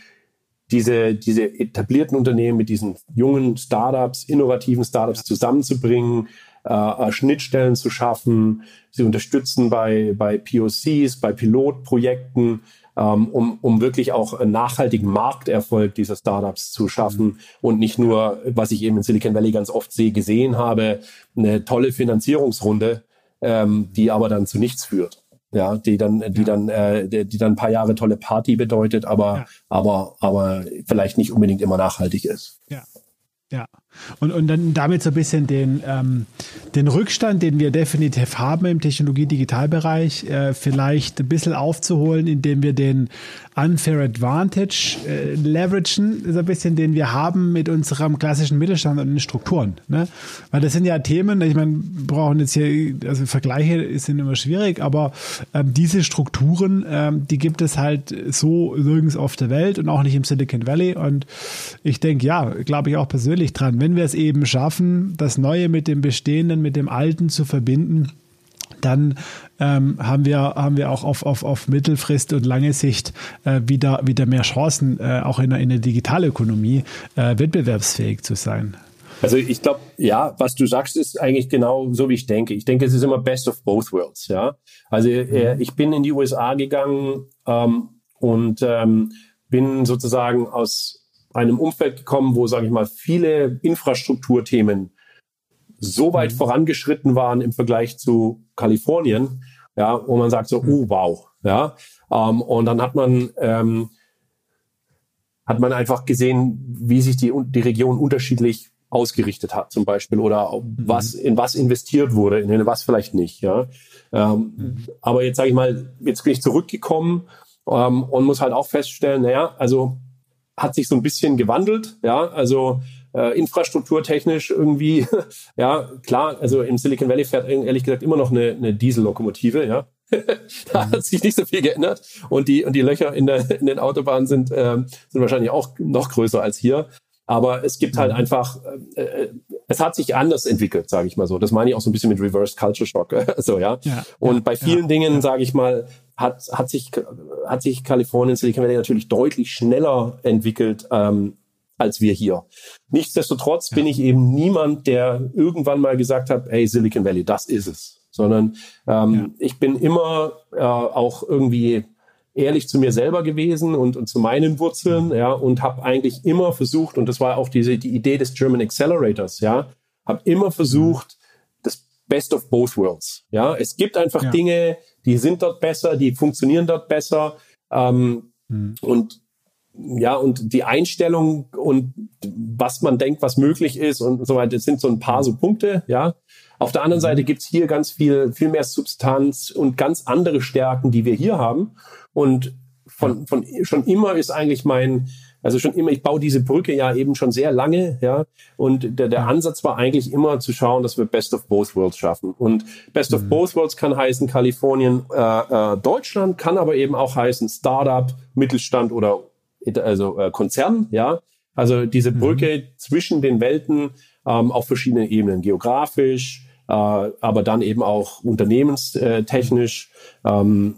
A: diese, diese etablierten Unternehmen mit diesen jungen Startups, innovativen Startups zusammenzubringen, äh, Schnittstellen zu schaffen, sie unterstützen bei, bei POCs, bei Pilotprojekten, ähm, um, um wirklich auch einen nachhaltigen Markterfolg dieser Startups zu schaffen mhm. und nicht nur, was ich eben in Silicon Valley ganz oft sehe, gesehen habe, eine tolle Finanzierungsrunde, ähm, die aber dann zu nichts führt. Ja, die dann, die ja. dann, äh, die, die dann ein paar Jahre tolle Party bedeutet, aber, ja. aber, aber vielleicht nicht unbedingt immer nachhaltig ist.
C: Ja. Ja, und, und dann damit so ein bisschen den, ähm, den Rückstand, den wir definitiv haben im Technologie-Digitalbereich, äh, vielleicht ein bisschen aufzuholen, indem wir den Unfair Advantage äh, leveragen, so ein bisschen, den wir haben mit unserem klassischen Mittelstand und den Strukturen. Ne? Weil das sind ja Themen, ich meine, wir brauchen jetzt hier, also Vergleiche sind immer schwierig, aber ähm, diese Strukturen, ähm, die gibt es halt so nirgends auf der Welt und auch nicht im Silicon Valley. Und ich denke, ja, glaube ich auch persönlich dran, wenn wir es eben schaffen, das Neue mit dem Bestehenden, mit dem Alten zu verbinden, dann ähm, haben wir haben wir auch auf, auf, auf Mittelfrist und lange Sicht äh, wieder wieder mehr Chancen, äh, auch in der, in der Digitalökonomie äh, wettbewerbsfähig zu sein.
A: Also ich glaube, ja, was du sagst, ist eigentlich genau so, wie ich denke. Ich denke, es ist immer best of both worlds. Ja, also äh, mhm. ich bin in die USA gegangen ähm, und ähm, bin sozusagen aus einem Umfeld gekommen, wo, sage ich mal, viele Infrastrukturthemen so weit mhm. vorangeschritten waren im Vergleich zu Kalifornien, ja, wo man sagt so, mhm. oh wow, ja, ähm, und dann hat man ähm, hat man einfach gesehen, wie sich die die Region unterschiedlich ausgerichtet hat, zum Beispiel, oder mhm. was in was investiert wurde, in was vielleicht nicht, ja. Ähm, mhm. Aber jetzt sage ich mal, jetzt bin ich zurückgekommen ähm, und muss halt auch feststellen, naja, also hat sich so ein bisschen gewandelt, ja, also äh, infrastrukturtechnisch irgendwie, ja, klar, also im Silicon Valley fährt ehrlich gesagt immer noch eine, eine Diesellokomotive, ja. da hat sich nicht so viel geändert und die und die Löcher in, der, in den Autobahnen sind ähm, sind wahrscheinlich auch noch größer als hier. Aber es gibt halt mhm. einfach, äh, äh, es hat sich anders entwickelt, sage ich mal so. Das meine ich auch so ein bisschen mit Reverse Culture Shock. so, ja. ja und ja, bei vielen ja, Dingen, sage ich mal, hat, hat, sich, hat sich Kalifornien, Silicon Valley natürlich deutlich schneller entwickelt ähm, als wir hier. Nichtsdestotrotz bin ich eben niemand, der irgendwann mal gesagt hat, hey, Silicon Valley, das ist es. Sondern ähm, ich bin immer äh, auch irgendwie ehrlich zu mir selber gewesen und, und zu meinen Wurzeln, ja, und habe eigentlich immer versucht, und das war auch diese die Idee des German Accelerators, ja, habe immer versucht, das Best of both worlds. Ja, es gibt einfach ja. Dinge, die sind dort besser, die funktionieren dort besser. Ähm, mhm. Und ja, und die Einstellung und was man denkt, was möglich ist und so weiter, das sind so ein paar so Punkte, ja. Auf der anderen mhm. Seite gibt's hier ganz viel, viel mehr Substanz und ganz andere Stärken, die wir hier haben. Und von, von schon immer ist eigentlich mein, also schon immer, ich baue diese Brücke ja eben schon sehr lange, ja. Und der, der Ansatz war eigentlich immer zu schauen, dass wir Best of Both Worlds schaffen. Und Best mhm. of Both Worlds kann heißen Kalifornien, äh, äh, Deutschland, kann aber eben auch heißen Startup, Mittelstand oder also äh, Konzern, ja. Also diese mhm. Brücke mhm. zwischen den Welten ähm, auf verschiedenen Ebenen, geografisch, äh, aber dann eben auch unternehmenstechnisch. Ähm,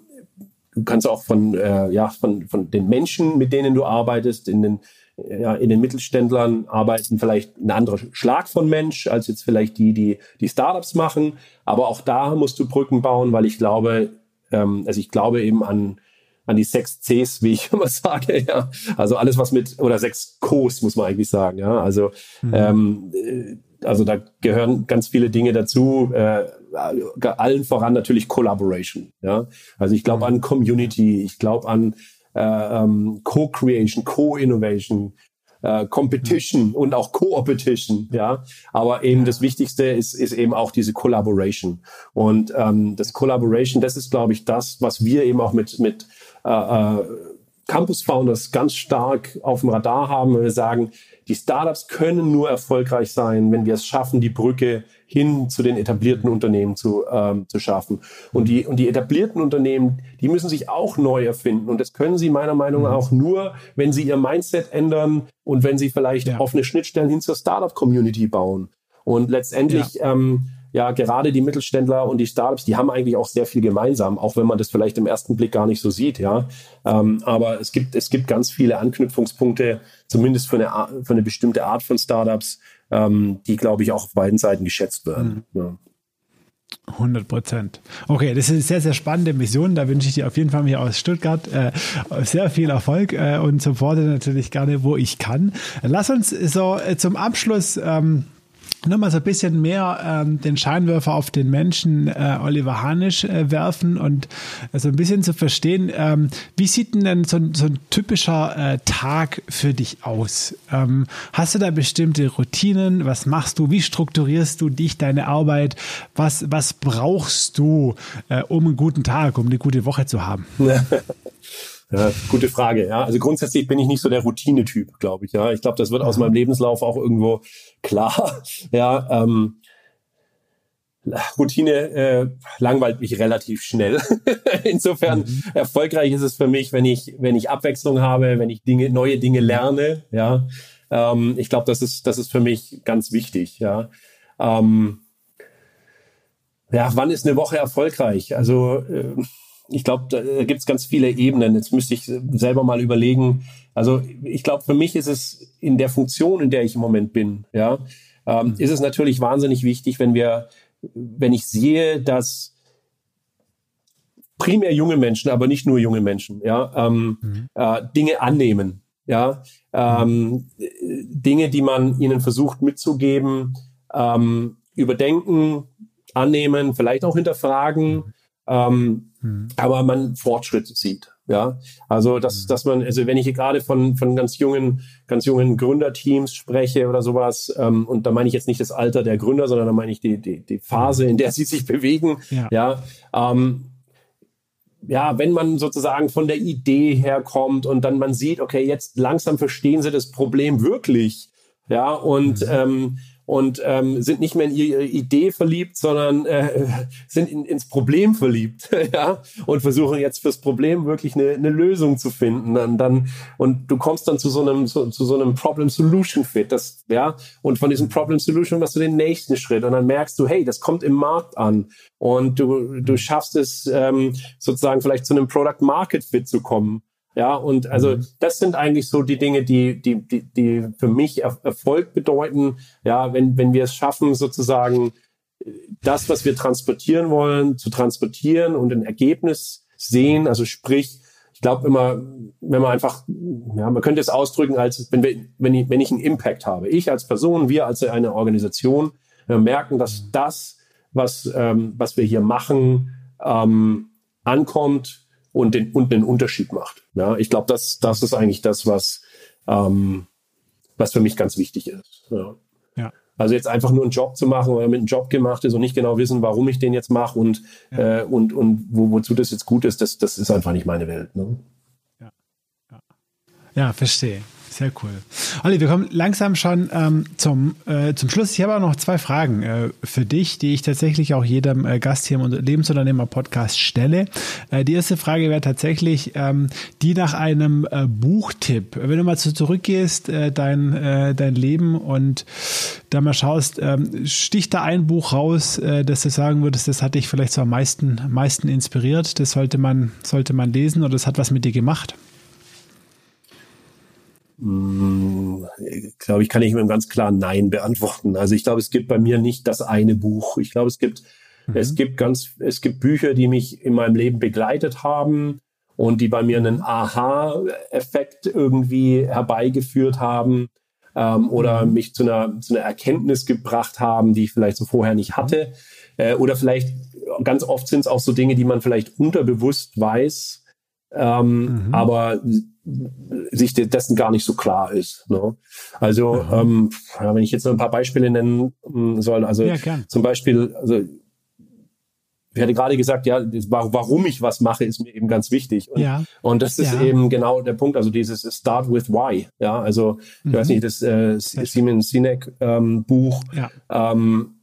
A: du kannst auch von, äh, ja, von, von den Menschen, mit denen du arbeitest, in den, ja, in den Mittelständlern arbeiten vielleicht ein anderer Schlag von Mensch als jetzt vielleicht die, die die Startups machen. Aber auch da musst du Brücken bauen, weil ich glaube, ähm, also ich glaube eben an an die sechs Cs, wie ich immer sage, ja. Also alles, was mit, oder sechs Cos, muss man eigentlich sagen, ja. Also, mhm. ähm, äh, also da gehören ganz viele Dinge dazu. Äh, allen voran natürlich Collaboration. Ja? Also ich glaube mhm. an Community, ich glaube an äh, ähm, Co-Creation, Co-Innovation, äh, Competition und auch Co-Opetition, ja. Aber eben das Wichtigste ist, ist eben auch diese Collaboration. Und ähm, das Collaboration, das ist, glaube ich, das, was wir eben auch mit, mit äh, äh, Campus Founders ganz stark auf dem Radar haben, wenn wir sagen, die Startups können nur erfolgreich sein, wenn wir es schaffen, die Brücke hin zu den etablierten Unternehmen zu, ähm, zu schaffen. Und die, und die etablierten Unternehmen, die müssen sich auch neu erfinden. Und das können sie meiner Meinung nach mhm. auch nur, wenn sie ihr Mindset ändern und wenn sie vielleicht ja. offene Schnittstellen hin zur Startup-Community bauen. Und letztendlich ja. ähm, ja, gerade die Mittelständler und die Startups, die haben eigentlich auch sehr viel gemeinsam, auch wenn man das vielleicht im ersten Blick gar nicht so sieht, ja. Ähm, aber es gibt, es gibt ganz viele Anknüpfungspunkte, zumindest für eine, für eine bestimmte Art von Startups, ähm, die, glaube ich, auch auf beiden Seiten geschätzt werden. Mhm. Ja.
C: 100 Prozent. Okay, das ist eine sehr, sehr spannende Mission. Da wünsche ich dir auf jeden Fall hier aus Stuttgart äh, sehr viel Erfolg äh, und supporte natürlich gerne, wo ich kann. Lass uns so äh, zum Abschluss ähm, nochmal so ein bisschen mehr ähm, den Scheinwerfer auf den Menschen äh, Oliver Hanisch äh, werfen und äh, so ein bisschen zu verstehen, ähm, wie sieht denn, so, so ein typischer äh, Tag für dich aus? Ähm, hast du da bestimmte Routinen? Was machst du? Wie strukturierst du dich, deine Arbeit? Was, was brauchst du, äh, um einen guten Tag, um eine gute Woche zu haben?
A: Ja, gute Frage. Ja, also grundsätzlich bin ich nicht so der Routine-Typ, glaube ich. Ja, ich glaube, das wird aus meinem Lebenslauf auch irgendwo klar. Ja, ähm, Routine äh, langweilt mich relativ schnell. Insofern mhm. erfolgreich ist es für mich, wenn ich wenn ich Abwechslung habe, wenn ich Dinge neue Dinge lerne. Ja, ähm, ich glaube, das ist das ist für mich ganz wichtig. Ja. Ähm, ja, wann ist eine Woche erfolgreich? Also äh, ich glaube, da gibt es ganz viele Ebenen. Jetzt müsste ich selber mal überlegen. Also ich glaube, für mich ist es in der Funktion, in der ich im Moment bin, ja, ähm, ist es natürlich wahnsinnig wichtig, wenn wir, wenn ich sehe, dass primär junge Menschen, aber nicht nur junge Menschen, ja, ähm, mhm. äh, Dinge annehmen, ja, ähm, Dinge, die man ihnen versucht mitzugeben, ähm, überdenken, annehmen, vielleicht auch hinterfragen, mhm. Ähm, Mhm. aber man Fortschritt sieht. Ja, also dass, mhm. dass man, also wenn ich hier gerade von, von ganz jungen, ganz jungen Gründerteams spreche oder sowas, ähm, und da meine ich jetzt nicht das Alter der Gründer, sondern da meine ich die, die, die Phase, in der sie sich bewegen. Ja, ja ähm, ja, wenn man sozusagen von der Idee herkommt und dann man sieht, okay, jetzt langsam verstehen sie das Problem wirklich, ja, und mhm. ähm, und ähm, sind nicht mehr in ihre Idee verliebt, sondern äh, sind in, ins Problem verliebt, ja, und versuchen jetzt fürs Problem wirklich eine, eine Lösung zu finden. Und dann und du kommst dann zu so einem zu, zu so einem Problem Solution Fit, das ja, und von diesem Problem Solution machst du den nächsten Schritt und dann merkst du, hey, das kommt im Markt an und du du schaffst es ähm, sozusagen vielleicht zu einem Product Market Fit zu kommen ja, und also mhm. das sind eigentlich so die Dinge, die, die, die, die für mich Erfolg bedeuten. Ja, wenn, wenn wir es schaffen, sozusagen das, was wir transportieren wollen, zu transportieren und ein Ergebnis sehen. Also sprich, ich glaube immer, wenn man einfach, ja, man könnte es ausdrücken, als wenn wir, wenn ich, wenn ich einen Impact habe. Ich als Person, wir als eine Organisation, wir merken, dass das, was, ähm, was wir hier machen, ähm, ankommt und den, und den Unterschied macht. Ja, ich glaube, das, das ist eigentlich das, was, ähm, was für mich ganz wichtig ist. Ja. ja. Also jetzt einfach nur einen Job zu machen oder mit einem Job gemacht ist und nicht genau wissen, warum ich den jetzt mache und, ja. äh, und, und wo, wozu das jetzt gut ist, das, das ist einfach nicht meine Welt. Ne?
C: Ja. ja. ja, verstehe. Sehr cool. Olli, wir kommen langsam schon ähm, zum, äh, zum Schluss. Ich habe auch noch zwei Fragen äh, für dich, die ich tatsächlich auch jedem äh, Gast hier im Lebensunternehmer-Podcast stelle. Äh, die erste Frage wäre tatsächlich ähm, die nach einem äh, Buchtipp. Wenn du mal so zurückgehst, äh, dein, dein Leben und da mal schaust, ähm, stich da ein Buch raus, dass du sagen würdest, das hat dich vielleicht so am meisten, meisten inspiriert, das sollte man, sollte man lesen oder das hat was mit dir gemacht?
A: Hm, glaube ich, kann ich mit einem ganz klaren Nein beantworten. Also ich glaube, es gibt bei mir nicht das eine Buch. Ich glaube, es gibt, mhm. es gibt ganz, es gibt Bücher, die mich in meinem Leben begleitet haben und die bei mir einen Aha-Effekt irgendwie herbeigeführt haben ähm, oder mhm. mich zu einer, zu einer Erkenntnis gebracht haben, die ich vielleicht so vorher nicht hatte. Äh, oder vielleicht ganz oft sind es auch so Dinge, die man vielleicht unterbewusst weiß, ähm, mhm. aber sich dessen gar nicht so klar ist. Ne? Also mhm. ähm, wenn ich jetzt noch ein paar Beispiele nennen mm, soll, also ja, zum Beispiel, also ich hatte gerade gesagt, ja, warum ich was mache, ist mir eben ganz wichtig. Und, ja. und das ist ja. eben genau der Punkt. Also dieses Start with Why. Ja, also ich weiß mhm. nicht, das äh, Simon Sinek ähm, Buch, ja. ähm,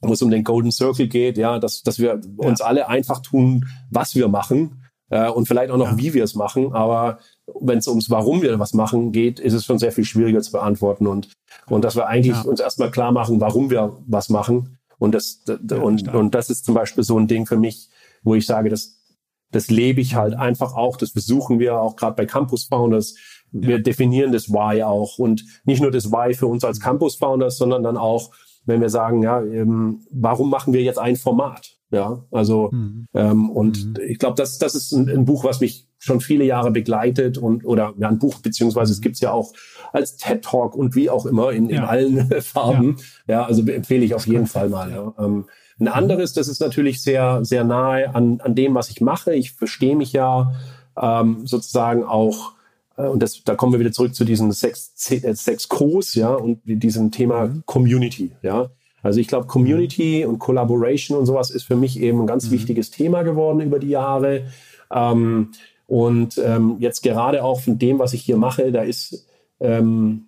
A: wo es um den Golden Circle geht, ja, dass, dass wir uns alle einfach tun, was wir machen äh, und vielleicht auch noch, wie wir es machen. Aber wenn es ums Warum wir was machen geht, ist es schon sehr viel schwieriger zu beantworten und und dass wir eigentlich uns erstmal klar machen, warum wir was machen und das, ja, und, und das ist zum Beispiel so ein Ding für mich, wo ich sage, das, das lebe ich halt einfach auch. Das versuchen wir auch gerade bei Campus Founders. Wir ja. definieren das Why auch und nicht nur das Why für uns als Campus Founders, sondern dann auch, wenn wir sagen, ja, ähm, warum machen wir jetzt ein Format? Ja, also mhm. ähm, und mhm. ich glaube, das, das ist ein, ein, Buch, was mich schon viele Jahre begleitet und oder ja ein Buch beziehungsweise es gibt's ja auch als TED Talk und wie auch immer in, in allen Farben. Ja. ja, also empfehle ich auf jeden Fall mal. Ja. Ähm, ein mhm. anderes, das ist natürlich sehr sehr nahe an an dem, was ich mache. Ich verstehe mich ja ähm, sozusagen auch äh, und das, da kommen wir wieder zurück zu diesem Sex, Sex Kurs, ja, und diesem Thema mhm. Community, ja. Also ich glaube, Community mhm. und Collaboration und sowas ist für mich eben ein ganz mhm. wichtiges Thema geworden über die Jahre. Ähm, und ähm, jetzt gerade auch von dem, was ich hier mache, da ist, ähm,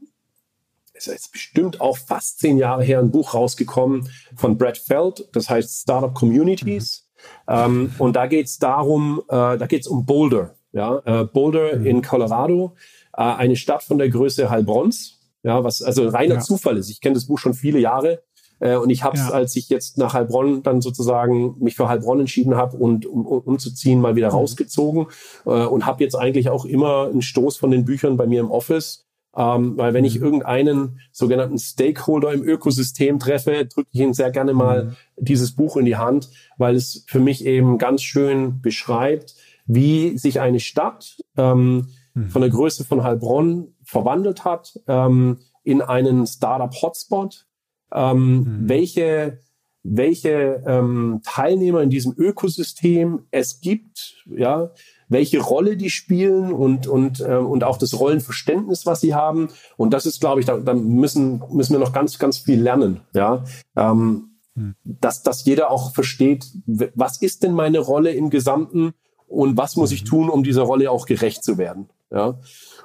A: ist jetzt bestimmt auch fast zehn Jahre her ein Buch rausgekommen von Brad Feld, das heißt Startup Communities. Mhm. Ähm, und da geht es darum, äh, da geht es um Boulder. Ja, äh, Boulder mhm. in Colorado, äh, eine Stadt von der Größe Heilbronns. Ja, was also reiner ja. Zufall ist. Ich kenne das Buch schon viele Jahre. Äh, und ich habe es, ja. als ich jetzt nach Heilbronn dann sozusagen mich für Heilbronn entschieden habe und um, um, umzuziehen, mal wieder mhm. rausgezogen äh, und habe jetzt eigentlich auch immer einen Stoß von den Büchern bei mir im Office. Ähm, weil wenn ich mhm. irgendeinen sogenannten Stakeholder im Ökosystem treffe, drücke ich ihn sehr gerne mal mhm. dieses Buch in die Hand, weil es für mich eben ganz schön beschreibt, wie sich eine Stadt ähm, mhm. von der Größe von Heilbronn verwandelt hat ähm, in einen Startup-Hotspot, ähm, mhm. welche, welche ähm, Teilnehmer in diesem Ökosystem es gibt, ja, welche Rolle die spielen und, und, äh, und auch das Rollenverständnis, was sie haben. Und das ist, glaube ich, da, da müssen, müssen wir noch ganz, ganz viel lernen, ja. Ähm, mhm. dass, dass jeder auch versteht, was ist denn meine Rolle im Gesamten und was muss ich mhm. tun, um dieser Rolle auch gerecht zu werden. Ja.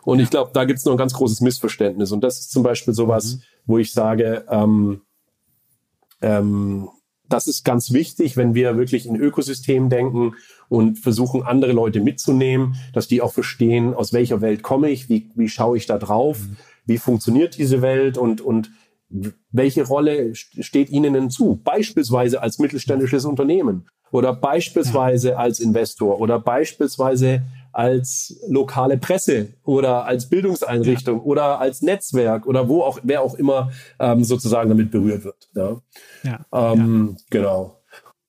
A: Und ich glaube, da gibt es noch ein ganz großes Missverständnis. Und das ist zum Beispiel sowas, mhm. wo ich sage, ähm, ähm, das ist ganz wichtig, wenn wir wirklich in Ökosystem denken und versuchen, andere Leute mitzunehmen, dass die auch verstehen, aus welcher Welt komme ich, wie, wie schaue ich da drauf, mhm. wie funktioniert diese Welt und, und welche Rolle steht ihnen denn zu? Beispielsweise als mittelständisches Unternehmen oder beispielsweise als Investor oder beispielsweise als lokale Presse oder als Bildungseinrichtung ja. oder als Netzwerk oder wo auch, wer auch immer ähm, sozusagen damit berührt wird. Ja, ja. Ähm, ja. genau.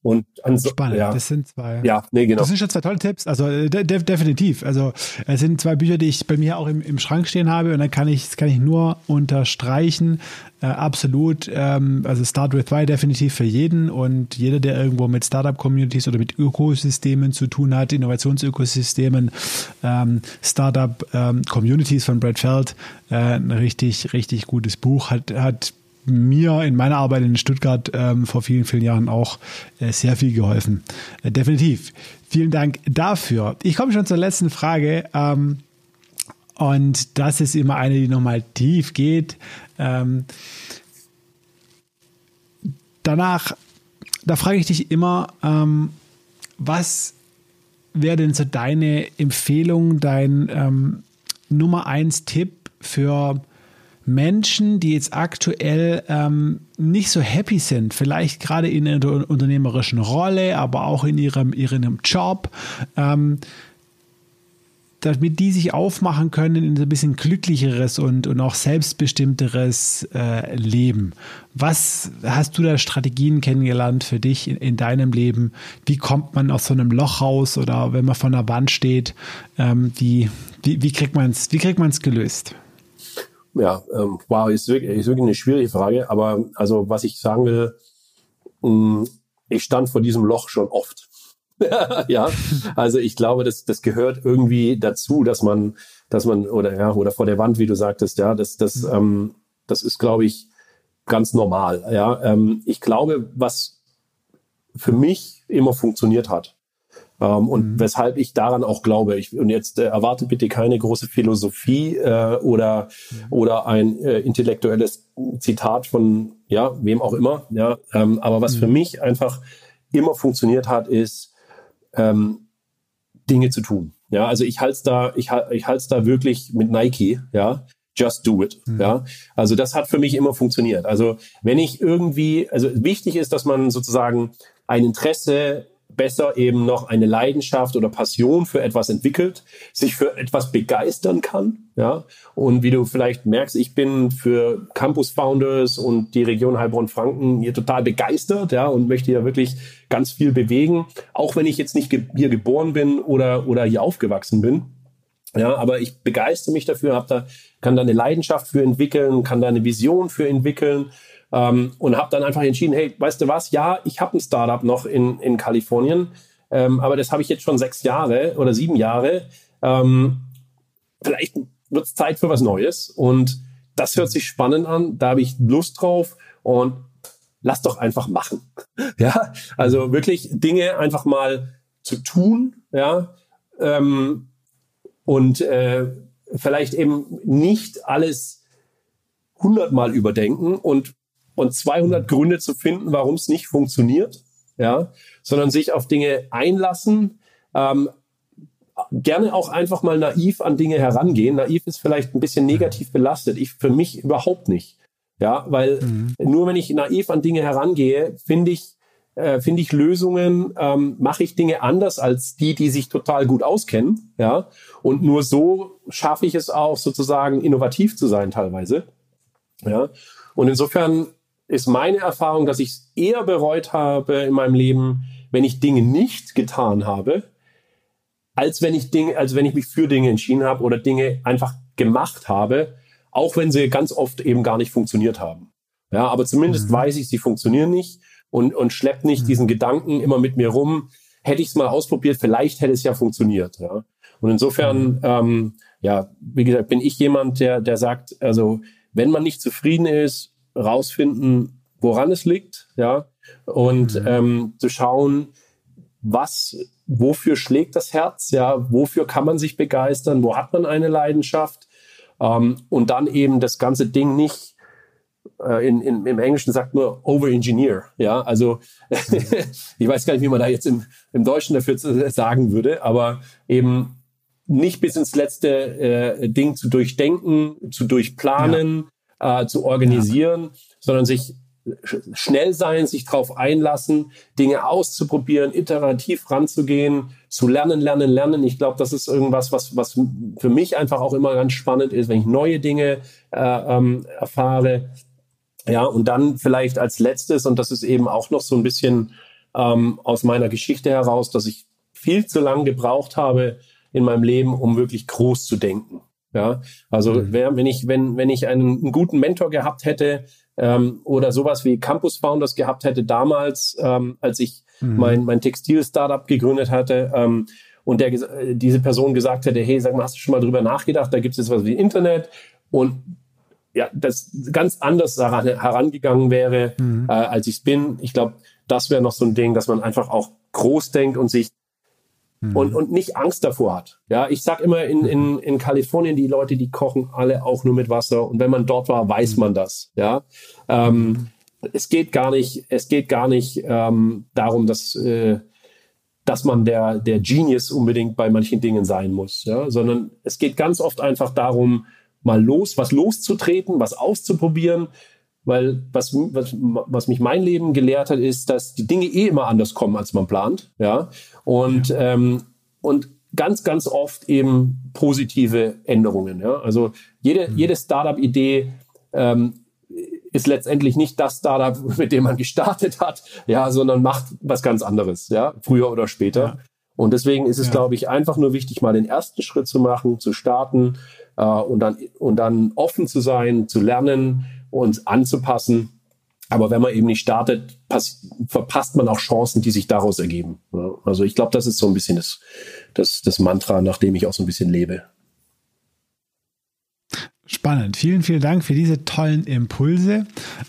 A: Und
C: so, Spannend. Ja. Das sind zwei. Ja, nee, genau. Das sind schon zwei tolle Tipps. Also äh, de definitiv. Also es sind zwei Bücher, die ich bei mir auch im, im Schrank stehen habe und dann kann ich, das kann ich nur unterstreichen. Äh, absolut. Ähm, also Start with Why definitiv für jeden und jeder, der irgendwo mit Startup-Communities oder mit Ökosystemen zu tun hat, Innovationsökosystemen, ähm, Startup-Communities ähm, von Brad Feld, äh, ein richtig, richtig gutes Buch, hat, hat mir in meiner Arbeit in Stuttgart ähm, vor vielen, vielen Jahren auch äh, sehr viel geholfen. Äh, definitiv. Vielen Dank dafür. Ich komme schon zur letzten Frage. Ähm, und das ist immer eine, die nochmal tief geht. Ähm, danach, da frage ich dich immer, ähm, was wäre denn so deine Empfehlung, dein ähm, Nummer eins Tipp für Menschen, die jetzt aktuell ähm, nicht so happy sind, vielleicht gerade in der unternehmerischen Rolle, aber auch in ihrem, ihrem Job, ähm, damit die sich aufmachen können in ein bisschen glücklicheres und, und auch selbstbestimmteres äh, Leben. Was hast du da Strategien kennengelernt für dich in, in, deinem Leben? Wie kommt man aus so einem Loch raus oder wenn man vor einer Wand steht, ähm, wie, wie, wie kriegt man es gelöst?
A: Ja, ähm, wow, ist wirklich, ist wirklich eine schwierige Frage. Aber also, was ich sagen will, mh, mm, ich stand vor diesem Loch schon oft. ja, also ich glaube, das, das gehört irgendwie dazu, dass man, dass man, oder ja, oder vor der Wand, wie du sagtest, ja, das, das, mhm. ähm, das ist, glaube ich, ganz normal. Ja, ähm, ich glaube, was für mich immer funktioniert hat, ähm, und mhm. weshalb ich daran auch glaube. Ich, und jetzt äh, erwarte bitte keine große Philosophie äh, oder, mhm. oder ein äh, intellektuelles Zitat von ja, wem auch immer. Ja, ähm, aber was mhm. für mich einfach immer funktioniert hat, ist ähm, Dinge zu tun. Ja, also ich halte da, ich, ich halte da wirklich mit Nike, ja. Just do it. Mhm. Ja, also das hat für mich immer funktioniert. Also wenn ich irgendwie, also wichtig ist, dass man sozusagen ein Interesse besser eben noch eine Leidenschaft oder Passion für etwas entwickelt, sich für etwas begeistern kann, ja. Und wie du vielleicht merkst, ich bin für Campus Founders und die Region Heilbronn-Franken hier total begeistert, ja, und möchte ja wirklich ganz viel bewegen, auch wenn ich jetzt nicht hier geboren bin oder, oder hier aufgewachsen bin. Ja, aber ich begeistere mich dafür, hab da, kann da eine Leidenschaft für entwickeln, kann da eine Vision für entwickeln ähm, und habe dann einfach entschieden, hey, weißt du was, ja, ich habe ein Startup noch in, in Kalifornien, ähm, aber das habe ich jetzt schon sechs Jahre oder sieben Jahre. Ähm, vielleicht wird es Zeit für was Neues. Und das hört sich spannend an, da habe ich Lust drauf. Und lass doch einfach machen. ja, also wirklich Dinge einfach mal zu tun, ja, ähm, und äh, vielleicht eben nicht alles hundertmal überdenken. Und und 200 Gründe zu finden, warum es nicht funktioniert, ja, sondern sich auf Dinge einlassen, ähm, gerne auch einfach mal naiv an Dinge herangehen. Naiv ist vielleicht ein bisschen negativ belastet. Ich für mich überhaupt nicht. Ja, weil mhm. nur wenn ich naiv an Dinge herangehe, finde ich, äh, finde ich Lösungen, ähm, mache ich Dinge anders als die, die sich total gut auskennen. Ja, und nur so schaffe ich es auch sozusagen innovativ zu sein teilweise. Ja, und insofern ist meine Erfahrung, dass ich es eher bereut habe in meinem Leben, wenn ich Dinge nicht getan habe, als wenn ich Dinge, als wenn ich mich für Dinge entschieden habe oder Dinge einfach gemacht habe, auch wenn sie ganz oft eben gar nicht funktioniert haben. Ja, aber zumindest mhm. weiß ich, sie funktionieren nicht und, und schleppt nicht mhm. diesen Gedanken immer mit mir rum. Hätte ich es mal ausprobiert, vielleicht hätte es ja funktioniert. Ja. Und insofern, mhm. ähm, ja, wie gesagt, bin ich jemand, der, der sagt, also wenn man nicht zufrieden ist, rausfinden, woran es liegt, ja, und mhm. ähm, zu schauen, was, wofür schlägt das Herz, ja, wofür kann man sich begeistern, wo hat man eine Leidenschaft, ähm, und dann eben das ganze Ding nicht äh, in, in, im Englischen sagt man over-engineer, ja, also ich weiß gar nicht, wie man da jetzt im, im Deutschen dafür sagen würde, aber eben nicht bis ins letzte äh, Ding zu durchdenken, zu durchplanen, äh, zu organisieren, ja. sondern sich schnell sein, sich darauf einlassen, Dinge auszuprobieren, iterativ ranzugehen, zu lernen, lernen, lernen. Ich glaube, das ist irgendwas, was, was für mich einfach auch immer ganz spannend ist, wenn ich neue Dinge äh, ähm, erfahre. Ja, und dann vielleicht als letztes, und das ist eben auch noch so ein bisschen ähm, aus meiner Geschichte heraus, dass ich viel zu lange gebraucht habe in meinem Leben, um wirklich groß zu denken. Ja, also mhm. wer, wenn ich, wenn, wenn ich einen, einen guten Mentor gehabt hätte ähm, oder sowas wie Campus Founders gehabt hätte damals, ähm, als ich mhm. mein, mein Textil-Startup gegründet hatte, ähm, und der, äh, diese Person gesagt hätte, hey, sag mal, hast du schon mal drüber nachgedacht? Da gibt es jetzt was wie Internet und ja, das ganz anders daran herangegangen wäre, mhm. äh, als ich es bin. Ich glaube, das wäre noch so ein Ding, dass man einfach auch groß denkt und sich Mhm. und, und nicht Angst davor hat. Ja, ich sag immer in, in, in Kalifornien, die Leute, die kochen alle auch nur mit Wasser. Und wenn man dort war, weiß mhm. man das. Ja, ähm, es geht gar nicht, es geht gar nicht ähm, darum, dass, äh, dass man der, der Genius unbedingt bei manchen Dingen sein muss, ja, sondern es geht ganz oft einfach darum, mal los, was loszutreten, was auszuprobieren, weil was, was, was mich mein Leben gelehrt hat, ist, dass die Dinge eh immer anders kommen, als man plant. Ja. Und, ja. Ähm, und ganz, ganz oft eben positive Änderungen. Ja. Also jede, mhm. jede Startup-Idee ähm, ist letztendlich nicht das Startup, mit dem man gestartet hat, ja, sondern macht was ganz anderes, ja, früher oder später. Ja. Und deswegen ist es, ja. glaube ich, einfach nur wichtig, mal den ersten Schritt zu machen, zu starten äh, und dann und dann offen zu sein, zu lernen, uns anzupassen. Aber wenn man eben nicht startet, verpasst man auch Chancen, die sich daraus ergeben. Also ich glaube, das ist so ein bisschen das, das, das Mantra, nach dem ich auch so ein bisschen lebe.
C: Spannend. Vielen, vielen Dank für diese tollen Impulse.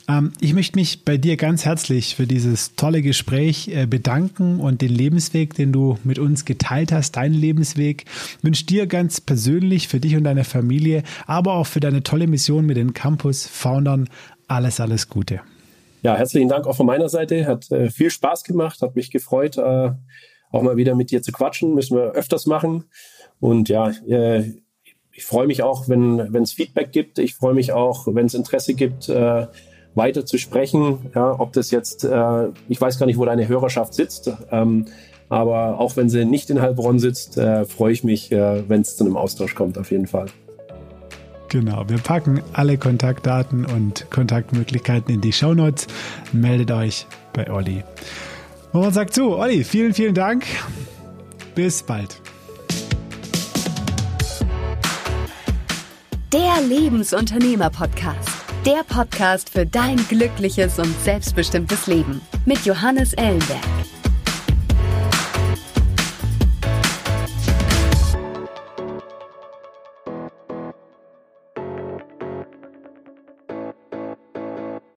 C: Ähm, ich möchte mich bei dir ganz herzlich für dieses tolle Gespräch äh, bedanken und den Lebensweg, den du mit uns geteilt hast, deinen Lebensweg. Ich wünsche dir ganz persönlich für dich und deine Familie, aber auch für deine tolle Mission mit den Campus-Foundern alles, alles Gute.
A: Ja, herzlichen Dank auch von meiner Seite. Hat äh, viel Spaß gemacht, hat mich gefreut, äh, auch mal wieder mit dir zu quatschen. Müssen wir öfters machen. Und ja, äh, ich freue mich auch, wenn es Feedback gibt. Ich freue mich auch, wenn es Interesse gibt, äh, weiter zu sprechen. Ja, ob das jetzt, äh, ich weiß gar nicht, wo deine Hörerschaft sitzt, ähm, aber auch wenn sie nicht in Heilbronn sitzt, äh, freue ich mich, äh, wenn es zu einem Austausch kommt, auf jeden Fall.
C: Genau, wir packen alle Kontaktdaten und Kontaktmöglichkeiten in die Shownotes. Meldet euch bei Olli. Und man sagt so, Olli, vielen, vielen Dank. Bis bald.
B: Der Lebensunternehmer-Podcast. Der Podcast für dein glückliches und selbstbestimmtes Leben. Mit Johannes Ellenberg.